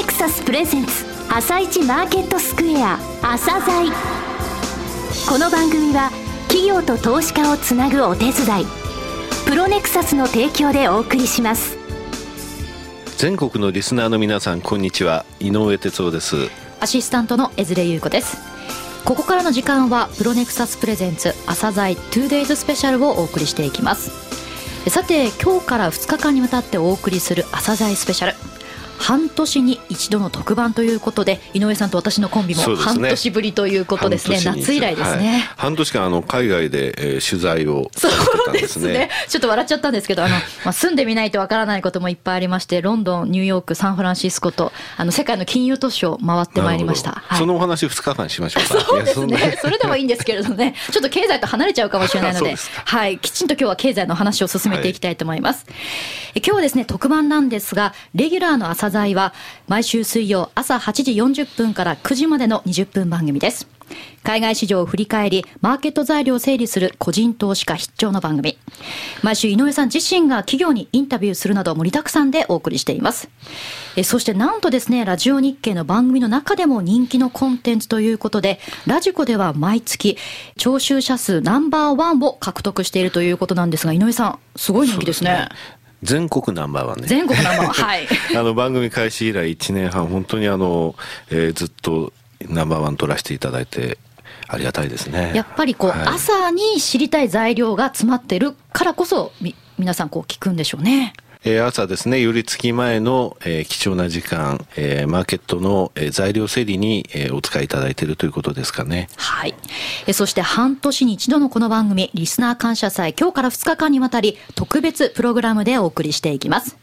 ネクサスプレゼンツ朝一マーケットスクエア朝鮮。この番組は企業と投資家をつなぐお手伝いプロネクサスの提供でお送りします。全国のリスナーの皆さんこんにちは。井上哲夫です。アシスタントの江連優子です。ここからの時間はプロネクサスプレゼンツ朝鮮 2days スペシャルをお送りしていきます。さて今日から2日間にわたってお送りする朝鮮スペシャル半年に一度の特番ということで井上さんと私のコンビも半年ぶりということですね、ね、夏以来ですね、はい、半年間あの海外で、えー、取材をそうですね。ちょっと笑っちゃったんですけどあの、まあ、住んでみないとわからないこともいっぱいありましてロンドンニューヨークサンフランシスコとあの世界の金融都市を回ってまいりました、はい、そのお話2日間しましょうか。そうですね。それでもいいんですけれどね。ちょっと経済と離れちゃうかもしれないので。はい。きちんと今日は経済の話を進めていきたいと思います、はい、今日はですね特番なんですがレギュラーの朝材は毎週水曜朝8時40分から9時までの20分番組です。海外市場を振り返り、マーケット材料を整理する個人投資家必聴の番組。毎週井上さん自身が企業にインタビューするなど盛りだくさんでお送りしています。えそしてなんとですね、ラジオ日経の番組の中でも人気のコンテンツということで、ラジコでは毎月、聴取者数ナンバーワンを獲得しているということなんですが、井上さん、すごい人気ですね。全国ナンバーワンね。全国ナンバーワン。はい。あの番組開始以来1年半、本当にあの、えー、ずっとナンバーワン取らせていただいて、ありがたいですね。やっぱりこう、はい、朝に知りたい材料が詰まってるからこそ、み、皆さんこう聞くんでしょうね。朝ですね、寄り付き前の、貴重な時間、マーケットの、材料整理に、お使いいただいているということですかね。はい。そして半年に一度のこの番組、リスナー感謝祭、今日から2日間にわたり、特別プログラムでお送りしていきます。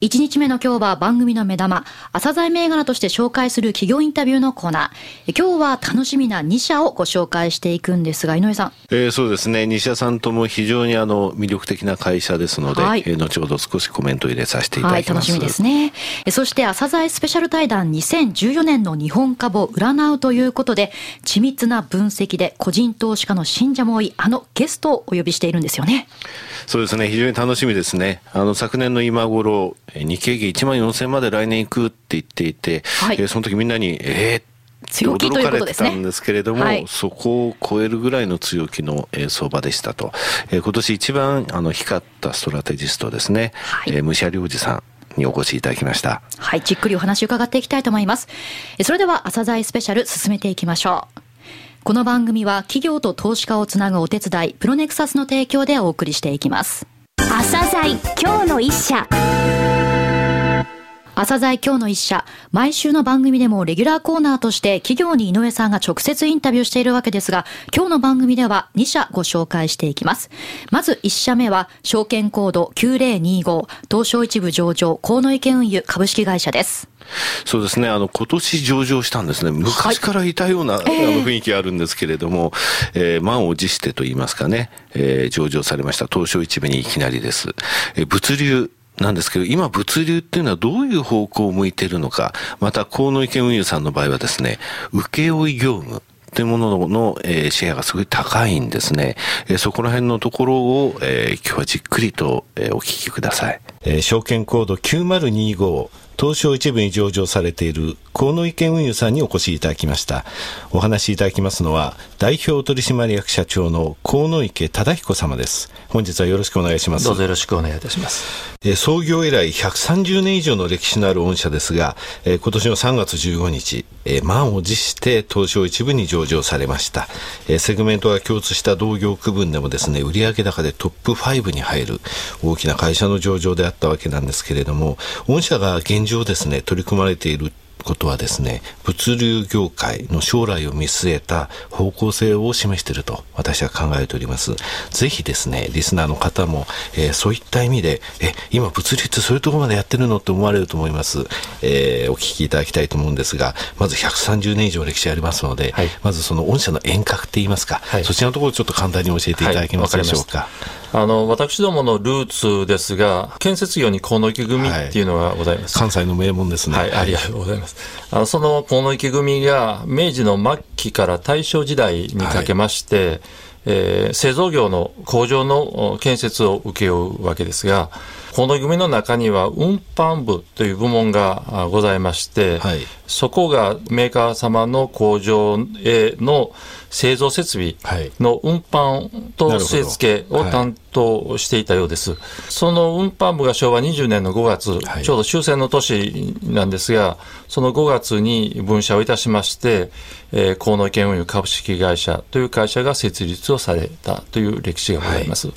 1日目の今日は番組の目玉、朝鮮銘柄として紹介する企業インタビューのコーナー。今日は楽しみな2社をご紹介していくんですが、井上さん。えー、そうですね。2社さんとも非常にあの魅力的な会社ですので、はい、えー、後ほど少しコメント入れさせていただきます。はい、楽しみですね。そして朝鮮スペシャル対談2014年の日本株を占うということで、緻密な分析で個人投資家の信者も多いあのゲストをお呼びしているんですよね。そうですね。非常に楽しみですね。あの昨年の今頃、日経平均1万4000まで来年行くって言っていて、はい、えー、その時みんなに、えー、強気ということですね。んですけれども、はい、そこを超えるぐらいの強気の、えー、相場でしたと。えー、今年一番あの光ったストラテジストですね。はい、えー、武者良二さん。にお越しいただきました。はい、じっくりお話を伺っていきたいと思います。それでは朝鮮スペシャル進めていきましょう。この番組は企業と投資家をつなぐお手伝い、プロネクサスの提供でお送りしていきます。朝鮮今日の一社。朝鮮今日の一社、毎週の番組でもレギュラーコーナーとして企業に井上さんが直接インタビューしているわけですが、今日の番組では2社ご紹介していきます。まず1社目は、証券コード9025、東証一部上場、河野池運輸株式会社です。そうですね。あの、今年上場したんですね。昔からいたような、はい、あの雰囲気あるんですけれども、えー、満を持してと言いますかね、えー、上場されました東証一部にいきなりです。えー、物流、なんですけど、今物流っていうのはどういう方向を向いているのか、また河野池運輸さんの場合はですね、請負業務、というものの、シェアがすごい高いんですね。え、そこら辺のところを、え、今日はじっくりと、え、お聞きください。え、証券コード9025東証一部に上場されている河野池運輸さんにお越しいただきました。お話しいただきますのは、代表取締役社長の河野池忠彦様です。本日はよろしくお願いします。どうぞよろしくお願いいたします。え創業以来130年以上の歴史のある御社ですが、え今年の3月15日、え満を持して東証一部に上場されました。えセグメントが共通した同業区分でもですね、売上高でトップ5に入る大きな会社の上場であったわけなんですけれども、御社が現状ですね、取り組まれていることはですね、物流業界の将来を見据えた方向性を示していると私は考えております。ぜひですね、リスナーの方も、えー、そういった意味で、え、今物流ってそういうところまでやってるのって思われると思います。えー、お聞きいただきたいと思うんですが、まず130年以上歴史ありますので、はい、まずその御社の遠隔って言いますか、はい、そちらのところちょっと簡単に教えていただけますでしょうか？あの私どものルーツですが、建設業に河野池組っていうのがございます。関西の名門ですね。はい、ありがとうございます。あのその河野池組が明治の末期から大正時代にかけまして、はい、えー、製造業の工場の建設を請け負うわけですが、この組の中には運搬部という部門がございまして、はい、そこがメーカー様の工場への製造設備の運搬と据え付けを担当していたようです。はい、その運搬部が昭和20年の5月、はい、ちょうど終戦の年なんですが、その5月に分社をいたしまして、えー、河野県運輸株式会社という会社が設立をされたという歴史がございます。はい。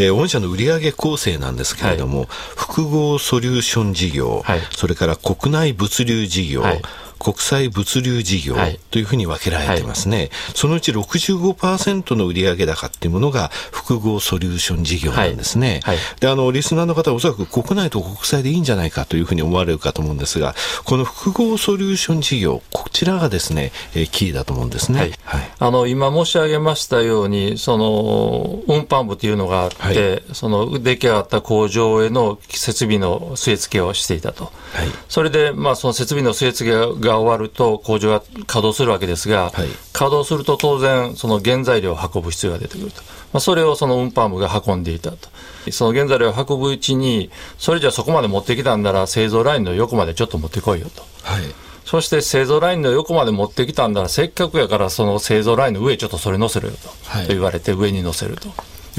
えー、御社の売上構成なんですけれども、はい、複合ソリューション事業、はい、それから国内物流事業、はい国際物流事業というふうに分けられてますね、はい。はい、そのうち65%の売上高っていうものが複合ソリューション事業なんですね、はい、であのリスナーの方おそらく国内と国際でいいんじゃないかというふうに思われるかと思うんですがこの複合ソリューション事業こちらがですね、えー、キーだと思うんですね、あの今申し上げましたようにその運搬部というのがあって、その出来上がった工場への設備の据え付けをしていたと、それで、まあ、その設備の据え付けがが終わると工場が稼働するわけですが、はい、稼働すると当然、その原材料を運ぶ必要が出てくると。まあ、それをその運搬部が運んでいたと。その原材料を運ぶうちに、それじゃそこまで持ってきたんなら製造ラインの横までちょっと持ってこいよと。はいそして製造ラインの横まで持ってきたんだら、せっかくやからその製造ラインの上ちょっとそれ乗せるよと、はい、と言われて上に乗せると。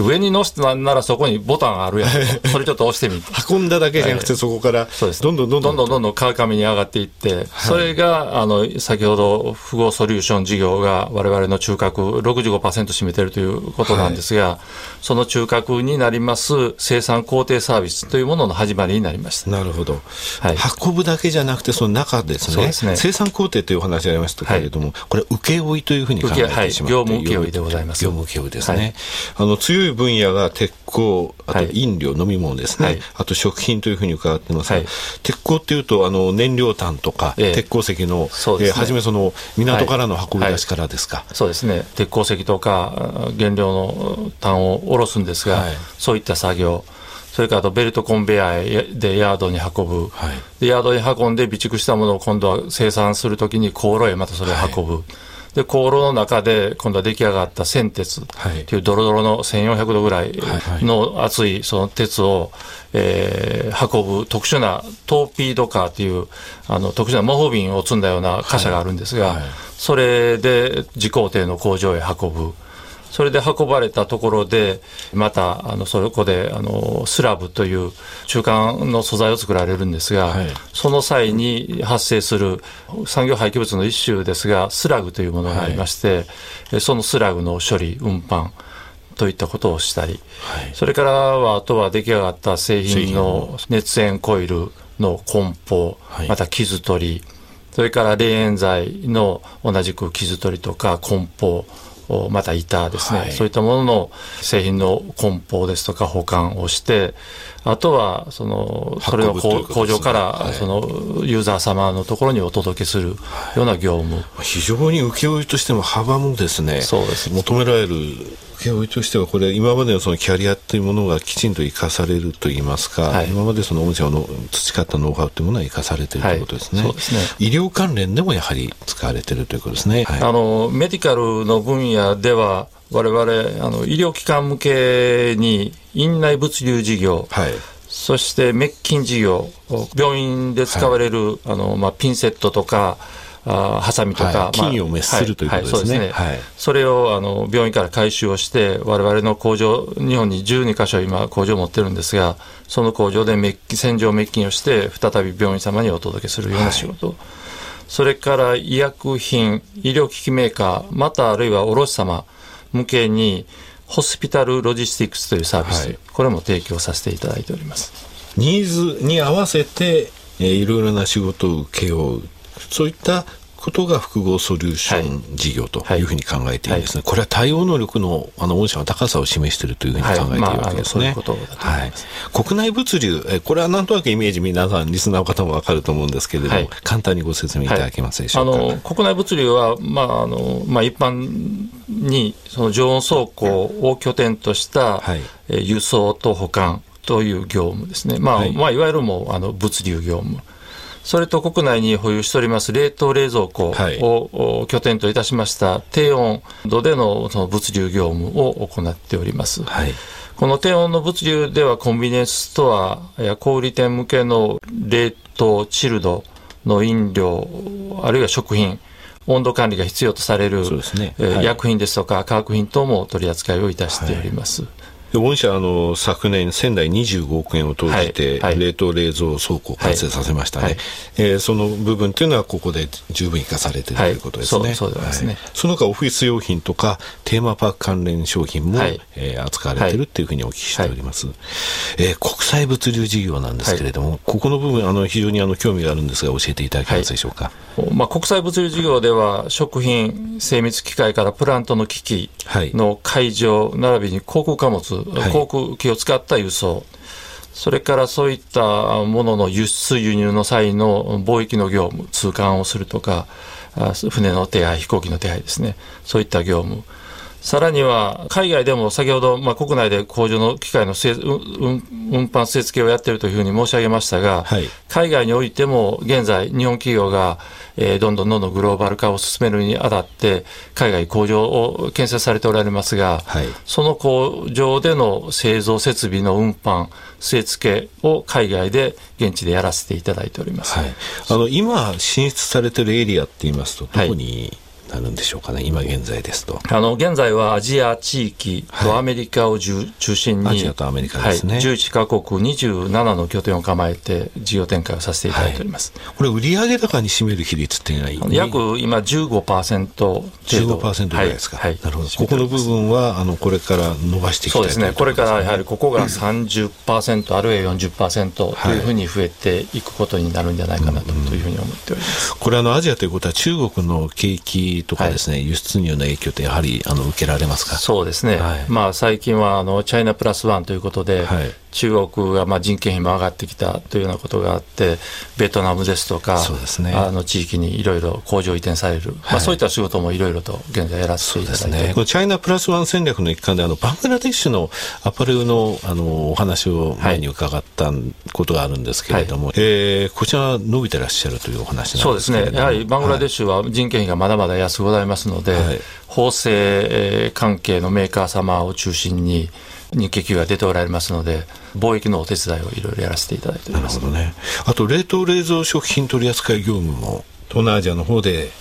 上に乗せてなんならそこにボタンあるやん。それちょっと押してみて。運んだだけじゃなくて、そこから、どんどんどんどんどんどんどん川上に上がっていって、それが、あの、先ほど、符号ソリューション事業が我々の中核65%占めているということなんですが、その中核になります生産工程サービスというものの始まりになりました。なるほど。はい、運ぶだけじゃなくて、その中ですね。すね生産工程というお話ありましたけれども、これ、請負というふうに考えてしまって、はい、業務請負でございます。業務請負ですね。あの、強い分野が鉄鋼、あと飲料、はい、飲み物ですね、はい、あと食品というふうに伺ってますが、はい、鉄鋼っていうとあの燃料炭とか、えー、鉄鉱石の、ね、えー、初めその港からの運び出しからですか、そうですね。鉄鉱石とか原料の炭を下ろすんですが、そういった作業。それからあとベルトコンベヤーでヤードに運ぶ、はい、でヤードに運んで備蓄したものを今度は生産するときに航路へまたそれを運ぶ、で航路の中で今度は出来上がった線鉄とい。うドロドロの1400度ぐらいの熱いその鉄を、えー、運ぶ特殊なトーピードカーというあの特殊な模倣瓶を積んだような貨車があるんですが、それで自工程の工場へ運ぶ。それで運ばれたところで、また、あの、そこで、あの、スラブという中間の素材を作られるんですが、はい、その際に発生する産業廃棄物の一種ですが、スラグというものがありまして、はい、そのスラグの処理、運搬、といったことをしたり、はい、それからは、あとは出来上がった製品の熱塩コイルの梱包、また傷取り、それから冷塩剤の同じく傷取りとか梱包、また板ですね、はい、そういったものの製品の梱包ですとか保管をして、あとはそのそれの工場からそのユーザー様のところにお届けするような業務、非常に請負としても幅もですねそうです求められる請負としてはこれ今までのそのキャリアというものがきちんと生かされるといいますか、はい、今までその御社の培ったノウハウというものは生かされているということですね。はい、そうですね。医療関連でもやはり使われているということですね、はい、あのメディカルの分野では我々あの医療機関向けに院内物流事業、はい。そして滅菌事業、病院で使われる、はい、あのまあ、ピンセットとか、あハサミとか、はい、菌を滅する、ということですね。それをあの病院から回収をして、われわれの工場、日本に12箇所今工場を持ってるんですが、その工場で滅洗浄滅菌をして、再び病院様にお届けするような仕事。はい、それから医薬品、医療機器メーカー、またあるいは卸様向けに、ホスピタルロジスティックスというサービス、はい、これも提供させていただいております。ニーズに合わせて、えー、いろいろな仕事を請け負うそういったことが複合ソリューション事業とい。うふうに考えていいんですね、はい。はい、これは対応能力のあの御社の高さを示しているというふうに考えているわけですね。はい、国内物流、これはなんとなくイメージ、皆さん、リスナーの方も分かると思うんですけれども、はい、簡単にご説明いただけますでしょうか？あの国内物流は、まああのまあ、一般にその常温倉庫を拠点とした、はい、輸送と保管という業務ですね、まあまあ、いわゆるもうあの物流業務。それと国内に保有しております冷凍冷蔵庫を拠点といたしました低温度でのその物流業務を行っております。はいこの低温の物流ではコンビニエンスストアや小売店向けの冷凍、チルドの飲料、あるいは食品、温度管理が必要とされる、ねはい、薬品ですとか化学品等も取り扱いをいたしております。はい御社あの昨年仙台25億円を投じて、冷凍冷蔵倉庫を完成させましたね、はい。はい、えー、その部分というのはここで十分生かされてい。るということですね、はい、そうですね、その他オフィス用品とかテーマパーク関連商品も、はい、えー、扱われているというふうにお聞きしております、はい、えー、国際物流事業なんですけれども、ここの部分あの非常にあの興味があるんですが教えていただけますでしょうか、まあ、国際物流事業では食品精密機械からプラントの機器の会場、並びに航空貨物、航空機を使った輸送、それからそういったものの輸出輸入の際の貿易の業務、通関をするとか、船の手配、飛行機の手配ですね、そういった業務。さらには海外でも先ほど、まあ、国内で工場の機械の運運搬設計をやっているというふうに申し上げましたが、はい、海外においても現在、日本企業が、えー、どんどんどんどんグローバル化を進めるにあたって、海外工場を建設されておられますが、はい、その工場での製造設備の運搬、据え付けを海外で現地でやらせていただいております、はい、あの今、進出されているエリアっていいますと、どこに、なるんでしょうかね、今現在ですと。あの現在はアジア地域とアメリカを中心に、アジアとアメリカですね、はい、11か国27の拠点を構えて、事業展開をさせていただいております、はい、これ、売上高に占める比率っていうのは約今15%程度、15%ぐらいですか、はい、なるほど、ここの部分はあのこれから伸ばしていきたいそうですね、これからやはりここが30%、あるいは40%というふうに増えていくことになるんじゃないかなというふうに思っております、これあの、アジアということは、中国の景気とかですね、はい、輸出入の影響ってやはりあの受けられますか？そうですね、はい、まあ、最近はあのチャイナプラスワンということで、はい、中国がまあ人件費も上がってきたというようなことがあって、ベトナムですとか、そうですね、あの地域にいろいろ工場移転される、はい、まあ、そういった仕事もいろいろと現在やらせていただいて、ね、このチャイナプラスワン戦略の一環で、あのバングラデシュのアパレルのあのお話を前に伺ったことがあるんですけれども、はい、えー、こちら、伸びてらっしゃるというお話そうですね、やはりバングラデシュは人件費がまだまだ安くございますので、はい、縫製関係のメーカー様を中心に、日系企業が出ておられますので、貿易のお手伝いをいろいろやらせていただいております。ね、あと、冷凍冷蔵食品取扱業務も、東南アジアの方で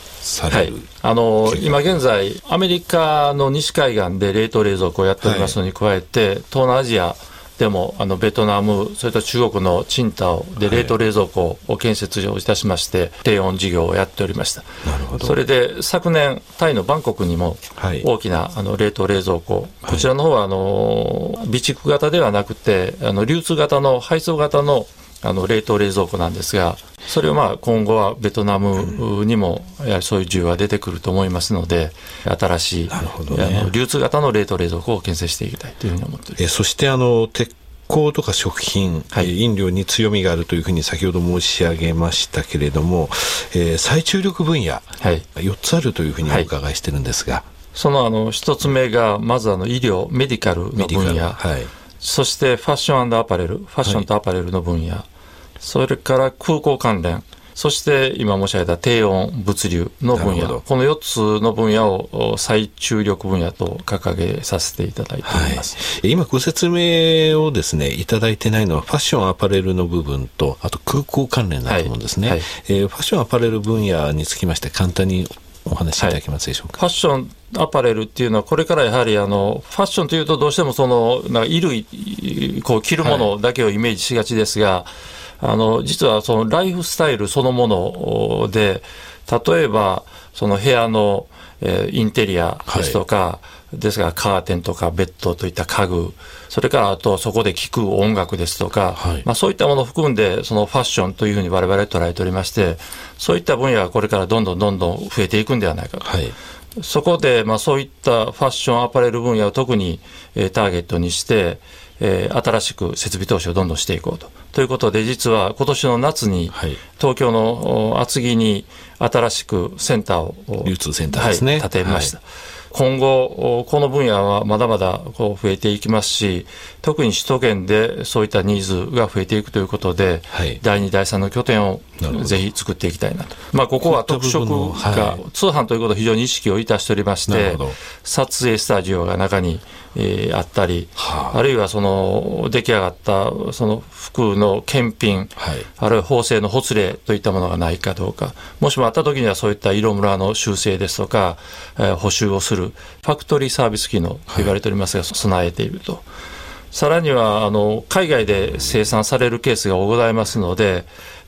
はい、あの今現在、アメリカの西海岸で冷凍冷蔵庫をやっておりますのに加えて、はい、東南アジアでもあのベトナム、それと中国のチンタオで冷凍冷蔵庫を建設をいたしまして、低温事業をやっておりました。なるほど。それで昨年、タイのバンコクにも大きなあの冷凍冷蔵庫、こちらの方はあの備蓄型ではなくて、あの流通型の配送型のあの冷凍冷蔵庫なんですが、それをまあ今後はベトナムにもやはりそういう需要が出てくると思いますので、新しい、ね、流通型の冷凍冷蔵庫を建設していきたいというふうに思っております。えそしてあの鉄鋼とか食品、はい、飲料に強みがあるというふうに先ほど申し上げましたけれども、えー、再注力分野、はい、4つあるというふうにお伺いしてるんですが。はい、そのあの一つ目が、まずあの医療、メディカルの分野、はい、そしてファッションアパレル、ファッションとアパレルの分野、はい、それから空港関連、そして今申し上げた低温物流の分野、この4つの分野を最注力分野と掲げさせていただいております、はい、今ご説明をですね、いただいてないのはファッションアパレルの部分と、あと空港関連だと思うんですね。はい。はい、えー、ファッションアパレル分野につきまして簡単にお話しいただけますでしょうか、はい、ファッションアパレルっていうのは、これからやはりあのファッションというと、どうしてもそのなんか衣類、こう着るものだけをイメージしがちですが、はいあの、実はそのライフスタイルそのもので、例えば、その部屋の、えー、インテリアですとか、はい、ですがカーテンとかベッドといった家具、それからあとそこで聴く音楽ですとか、はい、まあそういったものを含んで、そのファッションというふうに我々捉えておりまして、そういった分野がこれからどんどんどんどん増えていくんではないかと。はいそこで、まあ、そういったファッションアパレル分野を特に、えー、ターゲットにして、えー、新しく設備投資をどんどんしていこうと。ということで、実は今年の夏に、東京の厚木に新しくセンターを、流通センターですね。はい、建てました。はい今後、この分野はまだまだこう増えていきますし、特に首都圏でそういったニーズが増えていくということで、はい、第2、第3の拠点をぜひ作っていきたいなと。まあ、ここは特色が、通販ということを非常に意識をいたしておりまして、撮影スタジオが中に、えー、あったり、はあ、あるいはその出来上がったその服の検品、はい、あるいは縫製のほつれといったものがないかどうか、もしもあった時にはそういった色ムラの修正ですとか、えー、補修をする、ファクトリーサービス機能と言われておりますが、はい、備えていると。さらにはあの海外で生産されるケースがございますので、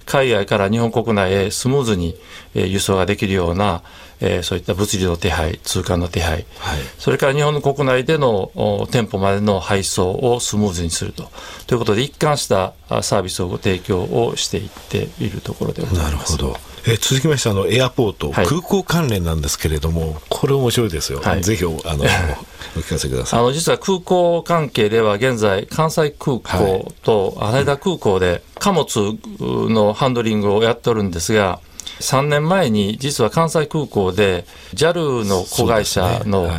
海外から日本国内へスムーズに輸送ができるような、えー、そういった物流の手配、通関の手配、はい、それから日本の国内での店舗までの配送をスムーズにすると。ということで、一貫したサービスをご提供をしていっているところでございます。なるほど。えー、続きましてあのエアポート、はい、空港関連なんですけれども、これ面白いですよ、はい、ぜひあの お聞かせください。あの実は空港関係では、現在、関西空港と羽田空港で貨物のハンドリングをやっておるんですが、3年前に実は関西空港で JAL の子会社の、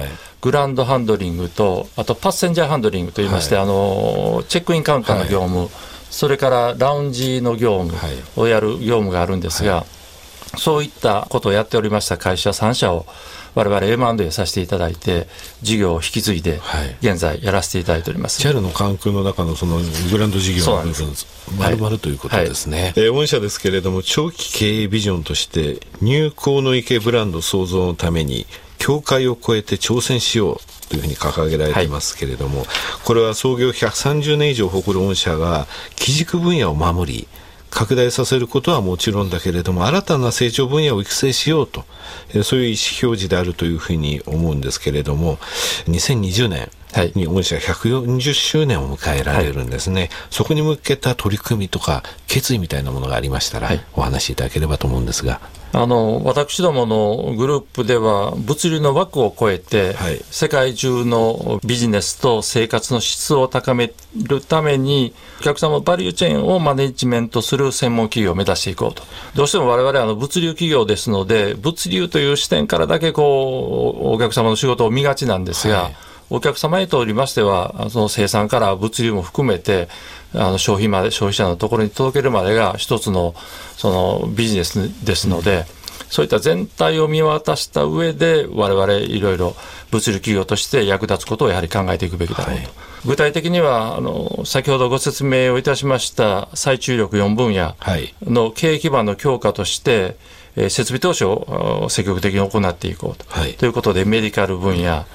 グランドハンドリングと、あとパッセンジャーハンドリングといいまして、はい、あのチェックインカウンターの業務、はい、それからラウンジの業務をやる業務があるんですが、はい、そういったことをやっておりました会社3社を、我々 M&A させていただいて、事業を引き継いで、現在やらせていただいております。JAL の関空の中のそのグランド事業の部分、まるまるということですね。はい、えー、御社ですけれども、長期経営ビジョンとして、入港の池ブランド創造のために、境界を越えて挑戦しようというふうに掲げられていますけれども、はい、これは創業130年以上誇る御社が基軸分野を守り拡大させることはもちろんだけれども、新たな成長分野を育成しようと、そういう意思表示であるというふうに思うんですけれども、2020年、に御社140周年を迎えられるんですね、はい、そこに向けた取り組みとか決意みたいなものがありましたら、お話しいただければと思うんですが。あの私どものグループでは物流の枠を超えて、はい、世界中のビジネスと生活の質を高めるためにお客様バリューチェーンをマネジメントする専門企業を目指していこうと。どうしても我々はあの物流企業ですので物流という視点からだけこうお客様の仕事を見がちなんですが、はい。お客様にとりましては、その生産から物流も含めて、あの消費まで、消費者のところに届けるまでが一つのそのビジネスですので、そういった全体を見渡した上で、我々いろいろ物流企業として役立つことをやはり考えていくべきだろうと。はい、具体的にはあの、先ほどご説明をいたしました再注力4分野の経営基盤の強化として、えー、設備投資を積極的に行っていこうと,、はい、ということで、メディカル分野、は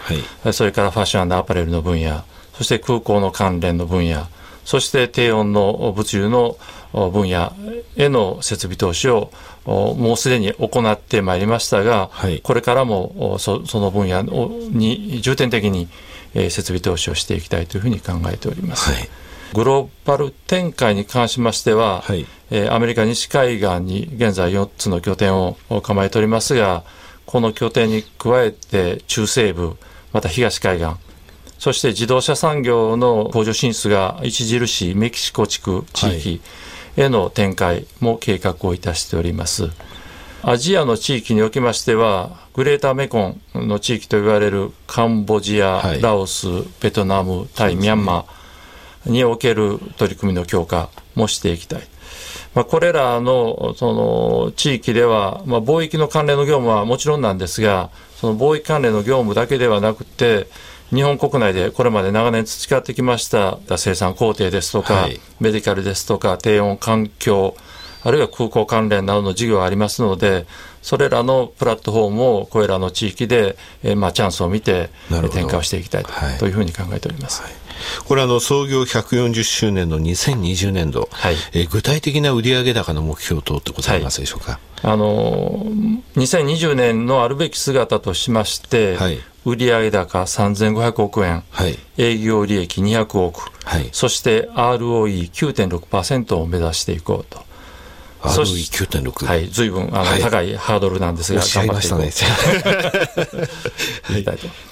い、それからファッションアパレルの分野、そして空港の関連の分野、そして低温の物流の分野への設備投資をもうすでに行ってまいりましたが、はい、これからもその分野に重点的に設備投資をしていきたいというふうに考えております。はい。グローバル展開に関しましては、はい、えー、アメリカ西海岸に現在4つの拠点を構えておりますが、この拠点に加えて中西部、また東海岸、そして自動車産業の工場進出が著しいメキシコ地区地域への展開も計画をいたしております。アジアの地域におきましては、グレーターメコンの地域と言われるカンボジア、はい、ラオス、ベトナム、タイ、ミャンマー、における取り組みの強化もしていきたい。まあ、これらのその地域では、まあ、貿易の関連の業務はもちろんなんですが、その貿易関連の業務だけではなくて、日本国内でこれまで長年培ってきました生産工程ですとか、はい、メディカルですとか、低温環境、あるいは空港関連などの事業がありますので、それらのプラットフォームをこれらの地域で、えー、まあチャンスを見て展開をしていきたいとい。うふうに考えております。はい。これあの創業140周年の2020年度、はい、え具体的な売上高の目標等ってございますでしょうか、はい、あの2020年のあるべき姿としまして、はい、売上高3500億円、はい、営業利益200億、はい、そして ROE9.6% を目指していこうと。ROE9.6 はい、ずい。ぶんあの、はい、高いハードルなんですが、頑張っていこう。ね、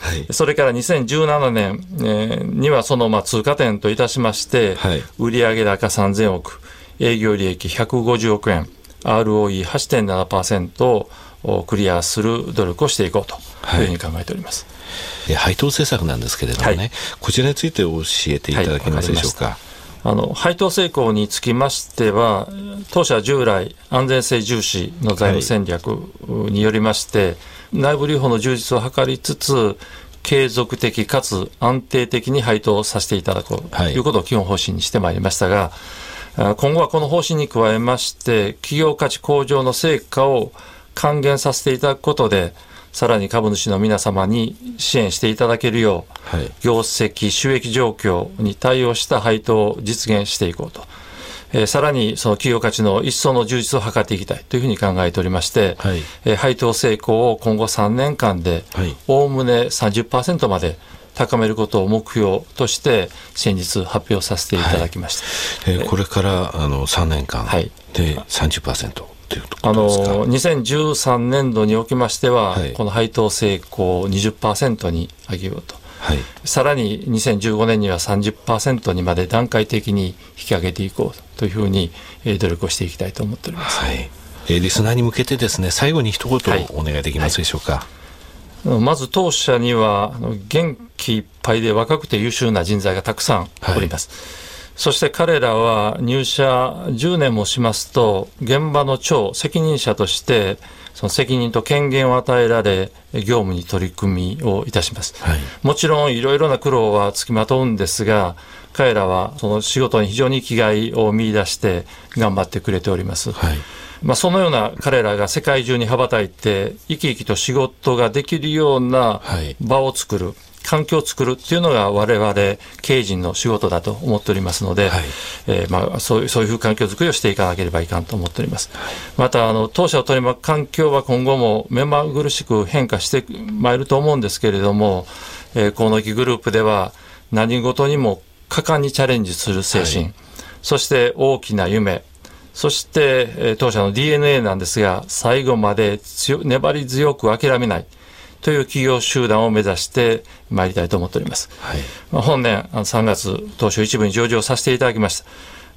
はい、それから2017年、えー、にはそのまあ通過点といたしまして、はい、売上高3000億、営業利益150億円、ROE8.7% をクリアする努力をしていこうというふうに考えております。はい、配当政策なんですけれどもね、はい、こちらについて教えていただけますでしょうか？あの配当成功につきましては、当社従来、安全性重視の財務戦略によりまして、はい、内部留保の充実を図りつつ、継続的かつ安定的に配当させていただこうということを基本方針にしてまいりましたが、今後はこの方針に加えまして、企業価値向上の成果を還元させていただくことで、さらに株主の皆様に支援していただけるよう、はい、業績、収益状況に対応した配当を実現していこうと。えー、さらにその企業価値の一層の充実を図っていきたいというふうに考えておりまして、はい、えー、配当成功を今後3年間でおおむね30%まで高めることを目標として先日発表させていただきました、はい、えー、これからあの3年間で30%、はいあの2013年度におきましては、はい、この配当成功を20%に上げようと、はい、さらに2015年には30%にまで段階的に引き上げていこうというふうに、えー、努力をしていきたいと思っております、はい、えー、リスナーに向けてですね最後に一言お願いできますでしょうか？まず当社には元気いっぱいで若くて優秀な人材がたくさんおります。はい、そして彼らは入社10年もしますと、現場の長、責任者として、その責任と権限を与えられ、業務に取り組みをいたします。はい、もちろんいろいろな苦労はつきまとうんですが、彼らはその仕事に非常に生きがいを見出して頑張ってくれております。はいまあ、そのような彼らが世界中に羽ばたいて、生き生きと仕事ができるような場を作る。はい環境を作るっていうのが我々経営陣の仕事だと思っておりますので、はい、えー、まあ、そういうそういう環境づくりをしていかなければいかんと思っております。またあの当社を取り巻く環境は今後も目まぐるしく変化してまいると思うんですけれども、えー、河野木グループでは何事にも果敢にチャレンジする精神、はい、そして大きな夢そして、当社の DNA なんですが、最後まで粘り強く諦めない。という企業集団を目指してまいりたいと思っております。はい、まあ、本年3月、東証一部に上場させていただきました。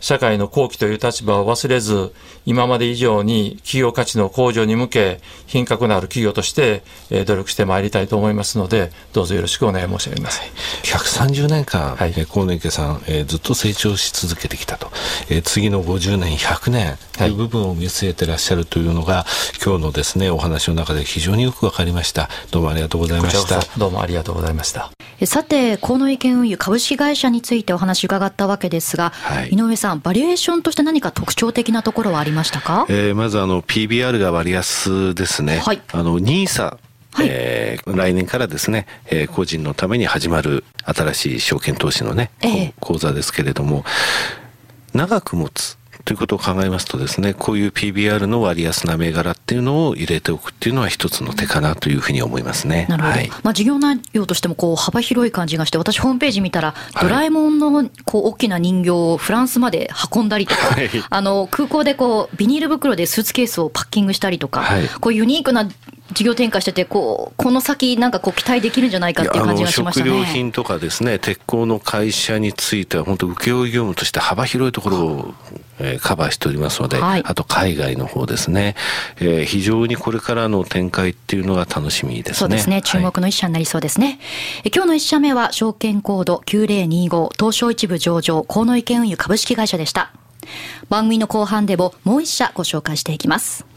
社会の好機という立場を忘れず、今まで以上に企業価値の向上に向け、品格のある企業として、えー、努力してまいりたいと思いますので、どうぞよろしくお願い申し上げます。130年間、はい、えー、河野池さん、えー、ずっと成長し続けてきたと、えー、次の50年、100年という部分を見据えてらっしゃるというのが、はい、今日のですね、お話の中で非常によくわかりました。どうもありがとうございました。どうもありがとうございました。さて、河野池運輸株式会社についてお話伺ったわけですが、はい、井上さん、バリエーションとして何か特徴的なところはありましたか、えー、まずあの PBR が割安ですね。はい、あの NISA はい、えー、来年からですね、えー、個人のために始まる新しい証券投資のね、えー、講座ですけれども長く持つということを考えますとですね、こういう PBR の割安な銘柄っていうのを入れておくっていうのは一つの手かなというふうに思いますね。なるほど。はい、まあ事業内容としてもこう幅広い感じがして、私ホームページ見たら、ドラえもんのこう大きな人形をフランスまで運んだりとか、はい、あの空港でこうビニール袋でスーツケースをパッキングしたりとか、はい、こうユニークな事業展開してて、こう、この先なんかこう期待できるんじゃないかっていう感じがしましたね。食料品とかですね、鉄鋼の会社については本当請負業務として幅広いところを、えー、カバーしておりますので、はい、あと海外の方ですね、えー、非常にこれからの展開っていうのが楽しみですね。そうですね。注目の一社になりそうですね。はい、今日の一社目は証券コード9025東証一部上場河野池運輸株式会社でした。番組の後半でももう一社ご紹介していきます。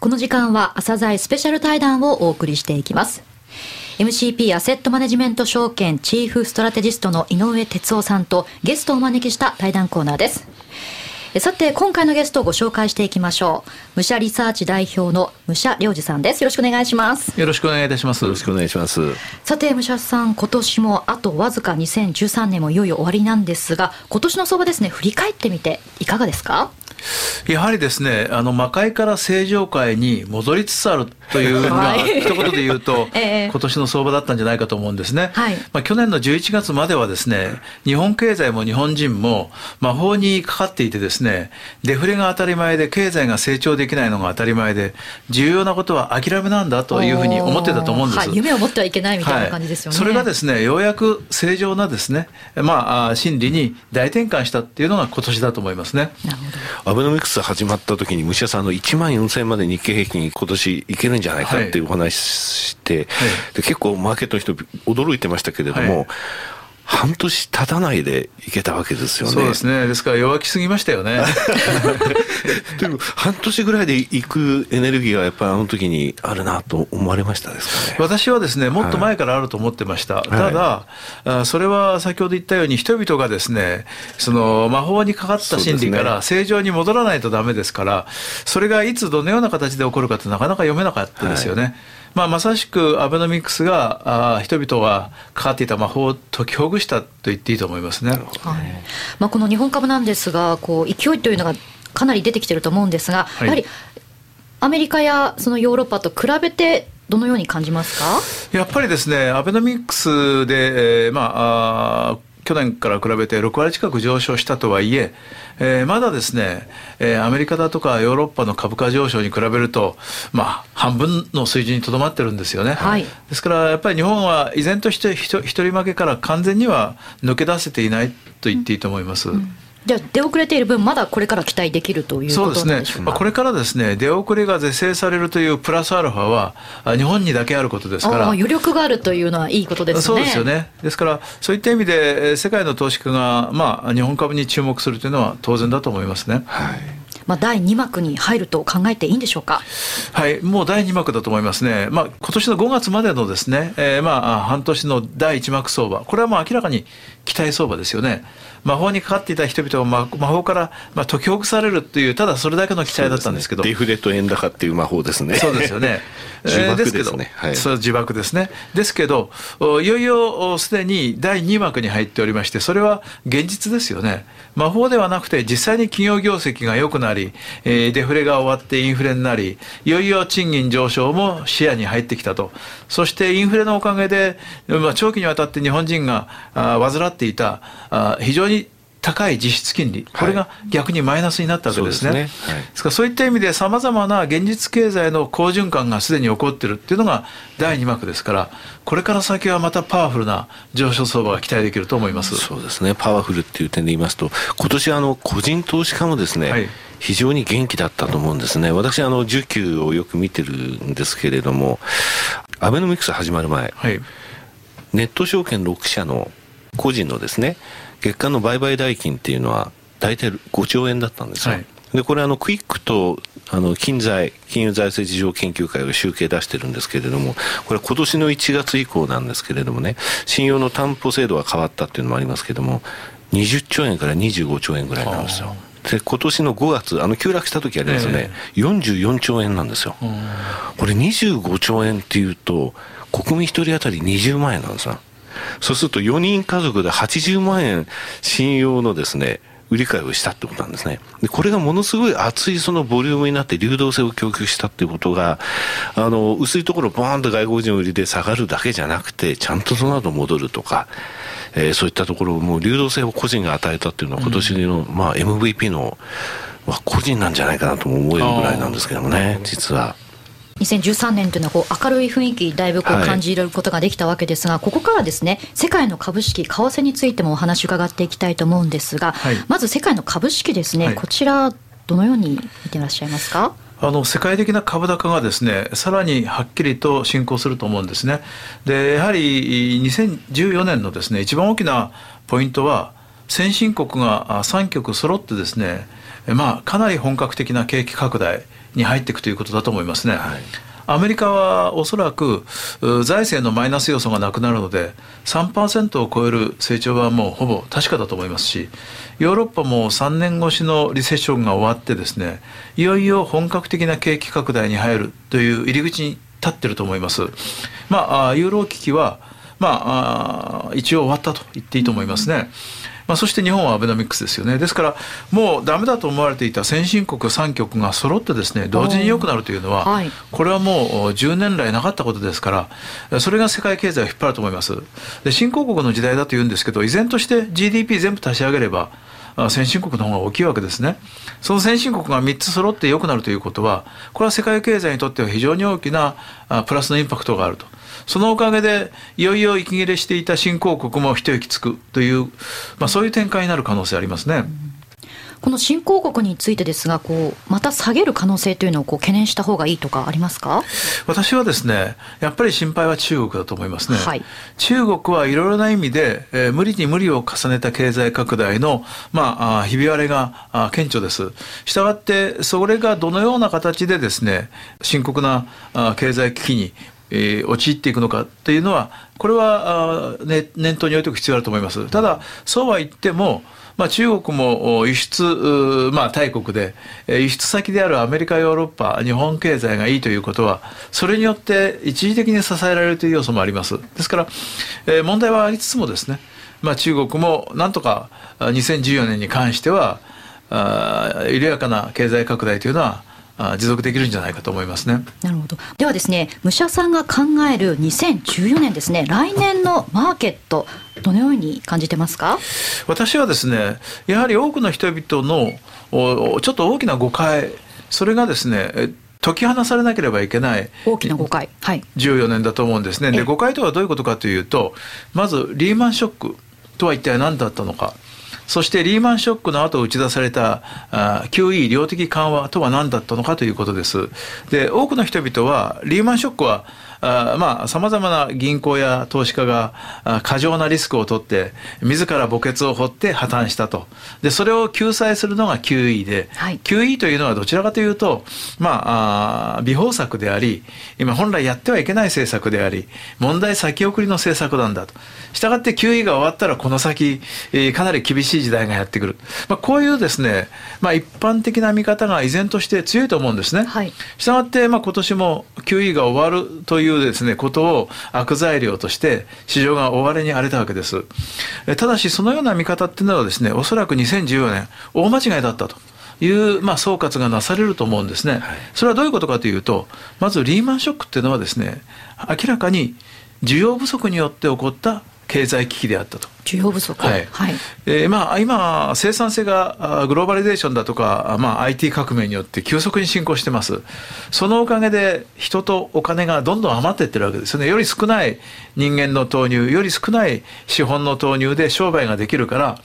この時間は朝鮮スペシャル対談をお送りしていきます。MCP アセットマネジメント証券チーフストラテジストの井上哲夫さんとゲストをお招きした対談コーナーです。さて、今回のゲストをご紹介していきましょう。武者リサーチ代表の武者良二さんです。よろしくお願いします。よろしくお願いいたします。よろしくお願いします。さて、武者さん、今年もあとわずか2013年もいよいよ終わりなんですが、今年の相場ですね、振り返ってみていかがですか？やはりですねあの魔界から正常界に戻りつつあるというのが、一言で言うと、え今年の相場だったんじゃないかと思うんですね、はい、まあ、去年の11月まではですね日本経済も日本人も魔法にかかっていてですねデフレが当たり前で経済が成長できないのが当たり前で重要なことは諦めなんだというふうに思ってたと思うんです、はい、夢を持ってはいけないみたいな感じですよね、はい、それがですねようやく正常なですねまあ心理に大転換したっていうのが今年だと思いますねアベノミクス始まった時に虫屋さんの1万4000円まで日経平均今年いけるんじゃないかっていうお話して、はい、で結構マーケットの人驚いてましたけれども、半年経たないでいけたわけですよね。そうですね。ですから弱気すぎましたよね。でも半年ぐらいでいくエネルギーがやっぱりあの時にあるなと思われましたですかね。私はですね、もっと前からあると思ってました。はい、ただ、はい、それは先ほど言ったように人々がですね、その魔法にかかった心理から正常に戻らないとダメですから、それがいつどのような形で起こるかってなかなか読めなかったですよね。はいまあ、まさしくアベノミクスがあ人々がかかっていた魔法を解きほぐしたと言っていいと思いますね。はい。まあ、この日本株なんですがこう勢いというのがかなり出てきてると思うんですが、はい、やはりアメリカやそのヨーロッパと比べてどのように感じますか？やっぱりですねアベノミクスで、えー、まああ去年から比べて6割近く上昇したとはいええー、まだですね、えー、アメリカだとかヨーロッパの株価上昇に比べると、まあ、半分の水準にとどまってるんですよね、はい、ですからやっぱり日本は依然として一人負けから完全には抜け出せていないと言っていいと思います。うんうんじゃあ出遅れている分まだこれから期待できるというそうですね、まあ、これからですね出遅れが是正されるというプラスアルファは日本にだけあることですから余力があるというのはいいことですねそうですよねですからそういった意味で世界の投資家が、まあ、日本株に注目するというのは当然だと思いますね。はいまあ、第2幕に入ると考えていいんでしょうか？はい、もう第2幕だと思いますね。まあ、今年の5月までのですね、えー、まあ、半年の第1幕相場、これはもう明らかに期待相場ですよね。魔法にかかっていた人々が魔法からまあ解きほぐされるというただそれだけの期待だったんですけど、ね、デフレと円高っていう魔法ですね。そうですよね呪縛ですね、はい、そう自爆ですね。ですけどいよいよすでに第2幕に入っておりましてそれは現実ですよね。魔法ではなくて実際に企業業績が良くなり、えー、デフレが終わってインフレになりいよいよ賃金上昇も視野に入ってきたと。そしてインフレのおかげで、まあ、長期にわたって日本人があ患っていたあ非常に高い実質金利、これが逆にマイナスになったわけですね。はい、ですねはい、ですからそういった意味でさまざまな現実経済の好循環がすでに起こっているっていうのが第2幕ですから、これから先はまたパワフルな上昇相場が期待できると思います。そうですね。パワフルっていう点で言いますと、今年あの個人投資家もですね、はい非常に元気だったと思うんですね。私、あの、需給をよく見てるんですけれども、アベノミクス始まる前、はい、ネット証券6社の個人のですね、月間の売買代金っていうのは大体5兆円だったんですよ。はい、でこれあのクイックとあの金財金融財政事情研究会が集計出してるんですけれどもこれ今年の1月以降なんですけれどもね信用の担保制度が変わったっていうのもありますけれども20兆円から25兆円ぐらいなんですよ。で今年の5月あの急落した時ありますよね、えー、44兆円なんですよ。これ25兆円っていうと国民1人当たり20万円なんですよ。そうすると4人家族で80万円信用のですね、売り買いをしたってことなんですね。で、これがものすごい厚いそのボリュームになって流動性を供給したっていうことが、あの、薄いところボーンと外国人売りで下がるだけじゃなくて、ちゃんとその後戻るとか、えー、そういったところもう流動性を個人が与えたっていうのは今年の、うん、まあ MVP の、まあ、個人なんじゃないかなとも思えるぐらいなんですけどもね、実は。2013年というのはこう明るい雰囲気だいぶこう感じることができたわけですが、はい、ここからですね世界の株式為替についてもお話伺っていきたいと思うんですが、はい、まず世界の株式ですね、はい、こちらどのように見てらっしゃいますか？あの世界的な株高がですねさらにはっきりと進行すると思うんですね。でやはり2014年のですね一番大きなポイントは先進国が3局揃ってですねまあかなり本格的な景気拡大に入っていくということだと思いますね。はいアメリカはおそらく財政のマイナス要素がなくなるので3%を超える成長はもうほぼ確かだと思いますしヨーロッパも3年越しのリセッションが終わってですねいよいよ本格的な景気拡大に入るという入り口に立ってると思います。まあユーロ危機はまあ一応終わったと言っていいと思いますね。まあ、そして日本はアベノミクスですよねですからもうダメだと思われていた先進国3局が揃ってですね同時に良くなるというのは、はい、これはもう10年来なかったことですからそれが世界経済を引っ張ると思いますで新興国の時代だと言うんですけど依然として GDP 全部足し上げれば先進国の方が大きいわけですね。その先進国が3つ揃って良くなるということは、これは世界経済にとっては非常に大きなプラスのインパクトがあると。そのおかげで、いよいよ息切れしていた新興国も一息つくという、まあ、そういう展開になる可能性ありますね。この新興国についてですが、こうまた下げる可能性というのをこう懸念した方がいいとかありますか？私はですね、やっぱり心配は中国だと思いますね。はい、中国はいろいろな意味で、えー、無理に無理を重ねた経済拡大の、まあ、ひび割れがあ顕著です。したがって、それがどのような形でですね、深刻なあ経済危機にえ、陥っていくのかっていうのは、これは、あね、念頭に置いておく必要あると思います。ただ、そうは言っても、まあ、中国も輸出、まあ、大国で、輸出先であるアメリカ、ヨーロッパ、日本経済がいいということは、それによって一時的に支えられるという要素もあります。ですから、えー、問題はありつつもですね、まあ、中国もなんとか2014年に関しては、あ緩やかな経済拡大というのは持続できるんじゃないかと思いますね。なるほど。ではですね、武者さんが考える2014年ですね、来年のマーケット、どのように感じてますか？私はですね、やはり多くの人々のちょっと大きな誤解、それがですね、解き放されなければいけない大きな誤解、はい、14年だと思うんですね。で誤解とはどういうことかというとまずリーマンショックとは一体何だったのかそしてリーマンショックの後打ち出されたあ QE 量的緩和とは何だったのかということです。で多くの人々はリーマンショックはあまあ、様々な銀行や投資家が過剰なリスクを取って、自ら墓穴を掘って破綻したと。で、それを救済するのが QE で、はい、QE というのはどちらかというと、まあ、あ微方策であり、今本来やってはいけない政策であり、問題先送りの政策なんだと。したがって QE が終わったらこの先、えー、かなり厳しい時代がやってくる。まあ、こういうですね、まあ、一般的な見方が依然として強いと思うんですね。はい、したがって、まあ、今年も QE が終わるというですね、ことを悪材料として市場が終わりに荒れたわけです。ただし、そのような見方っていうのはですね、おそらく2014年、大間違いだったと。いう、まあ、総括がなされると思うんですね。それはどういうことかというと、まずリーマンショックっていうのはですね、明らかに需要不足によって起こった経済危機であったと。需要不足、はいはいえーまあ、今、生産性がグローバリゼーションだとか、まあ、IT 革命によって急速に進行してます。そのおかげで人とお金がどんどん余っていってるわけですよね。より少ない人間の投入、より少ない資本の投入で商売ができるから、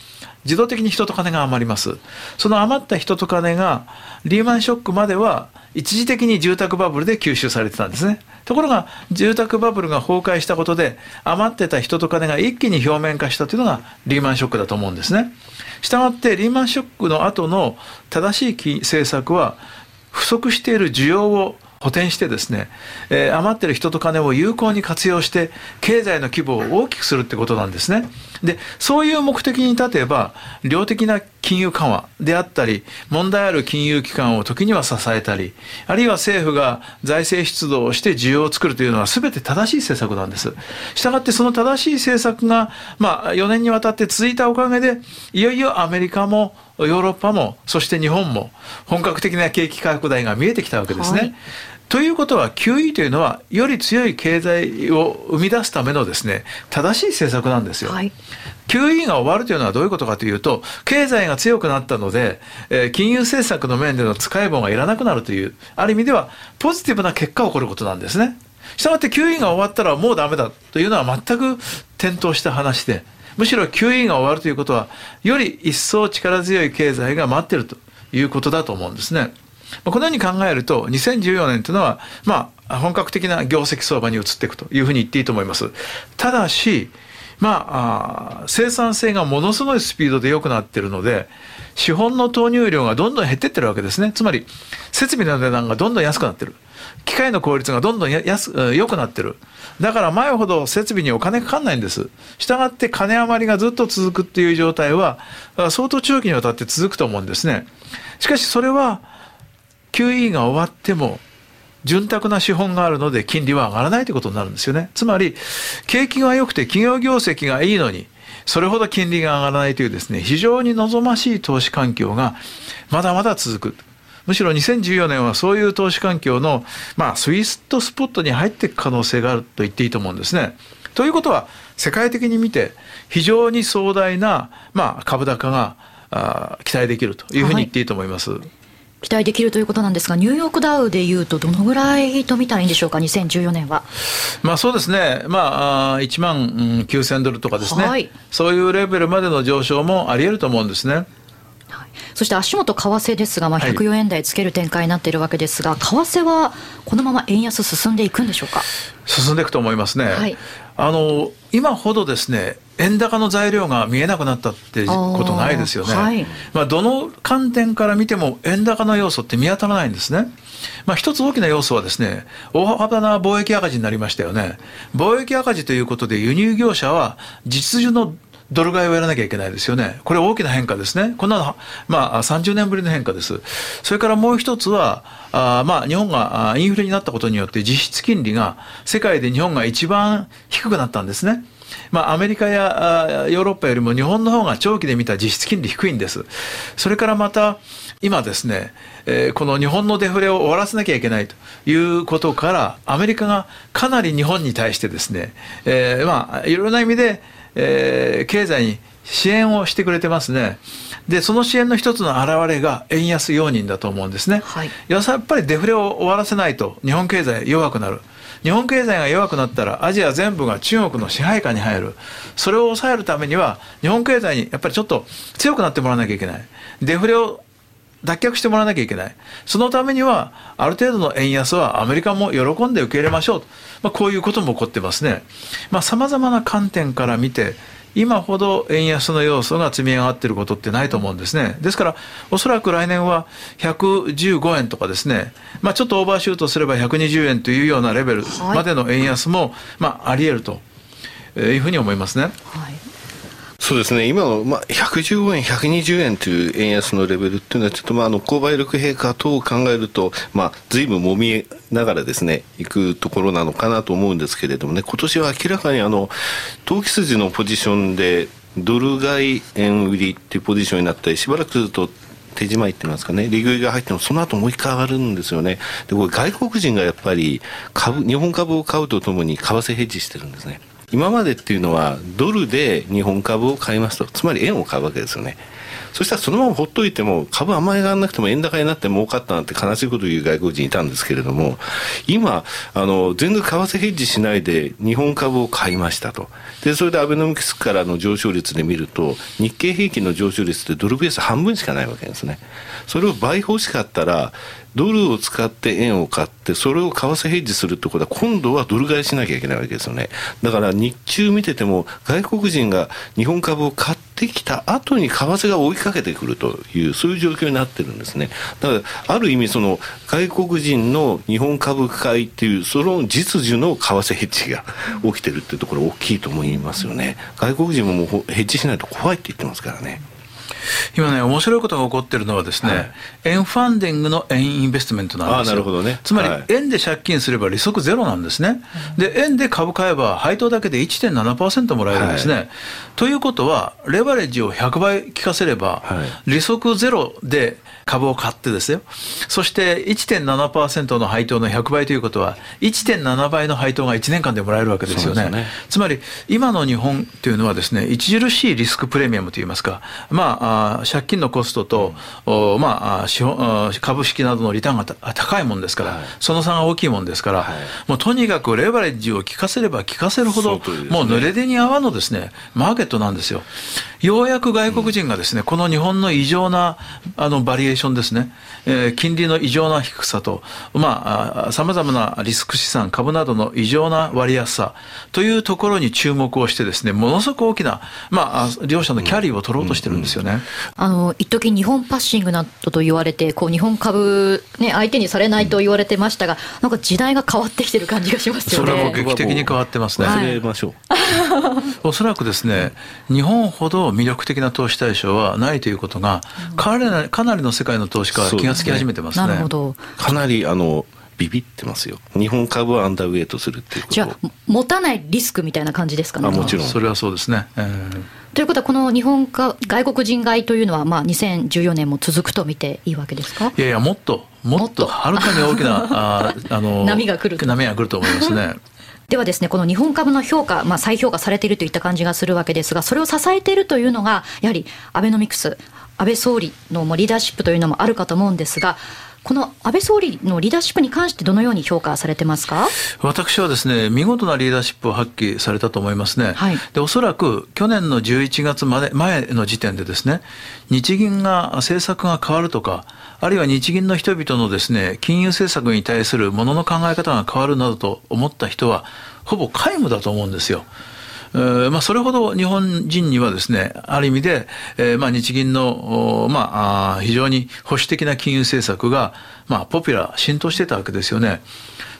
自動的に人と金が余ります。その余った人と金がリーマンショックまでは一時的に住宅バブルで吸収されてたんですね。ところが住宅バブルが崩壊したことで余ってた人と金が一気に表面化したというのがリーマンショックだと思うんですね。したがってリーマンショックの後の正しい政策は不足している需要を補填してですね、えー、余ってる人と金を有効に活用して経済の規模を大きくするってことなんですね。で、そういう目的に立てば量的な金融緩和であったり問題ある金融機関を時には支えたりあるいは政府が財政出動をして需要を作るというのは全て正しい政策なんです。したがってその正しい政策が、まあ、4年にわたって続いたおかげでいよいよアメリカもヨーロッパもそして日本も本格的な景気拡大が見えてきたわけですね。はいということは QE というのはより強い経済を生み出すためのですね正しい政策なんですよ。はい QE が終わるというのはどういうことかというと、経済が強くなったので、えー、金融政策の面での使い棒がいらなくなるという、ある意味ではポジティブな結果が起こることなんですね。したがって QE が終わったらもうダメだというのは全く転倒した話で、むしろ QE が終わるということは、より一層力強い経済が待っているということだと思うんですね。このように考えると、2014年というのは、まあ、本格的な業績相場に移っていくというふうに言っていいと思います。ただし、まあ、生産性がものすごいスピードで良くなっているので、資本の投入量がどんどん減っていってるわけですね。つまり、設備の値段がどんどん安くなってる。機械の効率がどんどん良くなってる。だから前ほど設備にお金かかんないんです。したがって金余りがずっと続くっていう状態は、相当長期にわたって続くと思うんですね。しかしそれは、QE が終わっても、潤沢な資本があるので金利は上がらないということになるんですよね。つまり、景気が良くて企業業績がいいのに、それほど金利が上がらないというですね、非常に望ましい投資環境がまだまだ続く。むしろ2014年はそういう投資環境の、まあ、スイートスポットに入っていく可能性があると言っていいと思うんですね。ということは、世界的に見て、非常に壮大な、まあ、株高があ期待できるというふうに言っていいと思います。はい期待できるということなんですが、ニューヨークダウでいうと、どのぐらいと見たらいいんでしょうか、2014年は。まあそうですね、まあ、1万9000ドルとかですね、はい、そういうレベルまでの上昇もあり得ると思うんですね。そして足元為替ですが、まあ、104円台つける展開になっているわけですが、はい、為替はこのまま円安進んでいくんでしょうか？進んでいくと思いますね。はい、あの今ほどですね円高の材料が見えなくなったってことないですよね。はい、まあ、どの観点から見ても円高の要素って見当たらないんですね。まあ、一つ大きな要素はですね、大幅な貿易赤字になりましたよね。貿易赤字ということで輸入業者は実需のドル買いをやらなきゃいけないですよね。これ大きな変化ですね。こんなの、まあ、30年ぶりの変化です。それからもう一つは、あまあ、日本がインフレになったことによって実質金利が世界で日本が一番低くなったんですね。まあ、アメリカやヨーロッパよりも日本の方が長期で見た実質金利低いんです。それからまた、今ですね、えー、この日本のデフレを終わらせなきゃいけないということから、アメリカがかなり日本に対してですね、えー、まあ、いろんな意味で、えー、経済に支援をしてくれてますね。で、その支援の一つの表れが円安容認だと思うんですね。はい、やっぱりデフレを終わらせないと日本経済弱くなる。日本経済が弱くなったらアジア全部が中国の支配下に入る。それを抑えるためには日本経済にやっぱりちょっと強くなってもらわなきゃいけない。デフレを脱却してもらわなきゃいけない。そのためには、ある程度の円安はアメリカも喜んで受け入れましょう。まあ、こういうことも起こってますね。まあ、様々な観点から見て、今ほど円安の要素が積み上がっていることってないと思うんですね。ですから、おそらく来年は115円とかですね、まあ、ちょっとオーバーシュートすれば120円というようなレベルまでの円安も、まあ、あり得るというふうに思いますね。はいそうですね、今の、まあ、115円、120円という円安のレベルっていうのは、ちょっとまああの購買力陛下等を考えると、まあ、ずいぶんもみながらですね、いくところなのかなと思うんですけれどもね、今年は明らかにあの、投機筋のポジションで、ドル買い円売りっていうポジションになったり、しばらくすると、手締まいって言いますかね、利食いが入っても、その後もう一回上がるんですよね。で、これ外国人がやっぱり株、日本株を買うとともに為替ヘッジしてるんですね。今までっていうのはドルで日本株を買いますと。つまり円を買うわけですよね。そしたらそのままほっといても株あんまり上がらなくても円高になって儲かったなんて悲しいことを言う外国人いたんですけれども今あの全然為替ヘッジしないで日本株を買いましたと。でそれでアベノミクスからの上昇率で見ると日経平均の上昇率ってドルベース半分しかないわけですね。それを倍欲しかったらドルを使って円を買ってそれを為替ヘッジするってことは今度はドル買いしなきゃいけないわけですよね。だから日中見てても外国人が日本株を買ってきた後に為替が追いかけてくるというそういう状況になってるんですね。だからある意味その外国人の日本株買いっていうその実需の為替ヘッジが起きてるっていうところ大きいと思いますよね。外国人ももうヘッジしないと怖いって言ってますからね。今ね、面白いことが起こってるのはですね、はい、円ファンディングの円インベストメントなんですよ。なるほどね。つまり、円で借金すれば利息ゼロなんですね。で、円で株買えば配当だけで1.7%もらえるんですね。はい、ということは、レバレッジを100倍効かせれば、利息ゼロで株を買ってですよ。そして1.7%の配当の100倍ということは、1.7倍の配当が1年間でもらえるわけですよね。ねつまり、今の日本というのはですね、著しいリスクプレミアムといいますか、まあ、あ借金のコストと、うん、まあ、資本株式などのリターンが高いもんですから、はい、その差が大きいもんですから、はい、もうとにかくレバレッジを効かせれば効かせるほど、ね、もう濡れ手に泡のですね、マーケットなんですよ。ようやく外国人がですね、この日本の異常なあのバリエーションですね、えー、金利の異常な低さと、まあ、さまざまなリスク資産、株などの異常な割安さというところに注目をしてですね、ものすごく大きな、まあ、両者のキャリーを取ろうとしてるんですよね。あの一時日本パッシングなどと言われて、こう日本株、ね、相手にされないと言われてましたが、なんか時代が変わってきてる感じがしますよね。それも劇的に変わってますね。はい、おそらくですね、日本ほど魅力的な投資対象はないということが、かなりかなりの世界の投資家は気がつき始めてますね。なるほど。かなりあのビビってますよ。日本株はアンダーウェイトするっていうこと。じゃあ持たないリスクみたいな感じですかねあもちろん。それはそうですね、えー。ということは、この日本か外国人買いというのは、まあ、2014年も続くと見ていいわけですか？いやいや、もっと、もっと、はるかに大きなあ あの波が来る波が来ると思いますね。ではですね、この日本株の評価、まあ、再評価されているといった感じがするわけですが、それを支えているというのが、やはりアベノミクス、安倍総理のリーダーシップというのもあるかと思うんですが、この安倍総理のリーダーシップに関してどのように評価されてますか？私はですね見事なリーダーシップを発揮されたと思いますね、はい、でおそらく去年の11月まで前の時点でですね日銀が政策が変わるとかあるいは日銀の人々のですね金融政策に対するものの考え方が変わるなどと思った人はほぼ皆無だと思うんですよ。まあ、それほど日本人にはですね、ある意味で、えー、まあ日銀の、まあ、非常に保守的な金融政策が、まあ、ポピュラー、浸透してたわけですよね。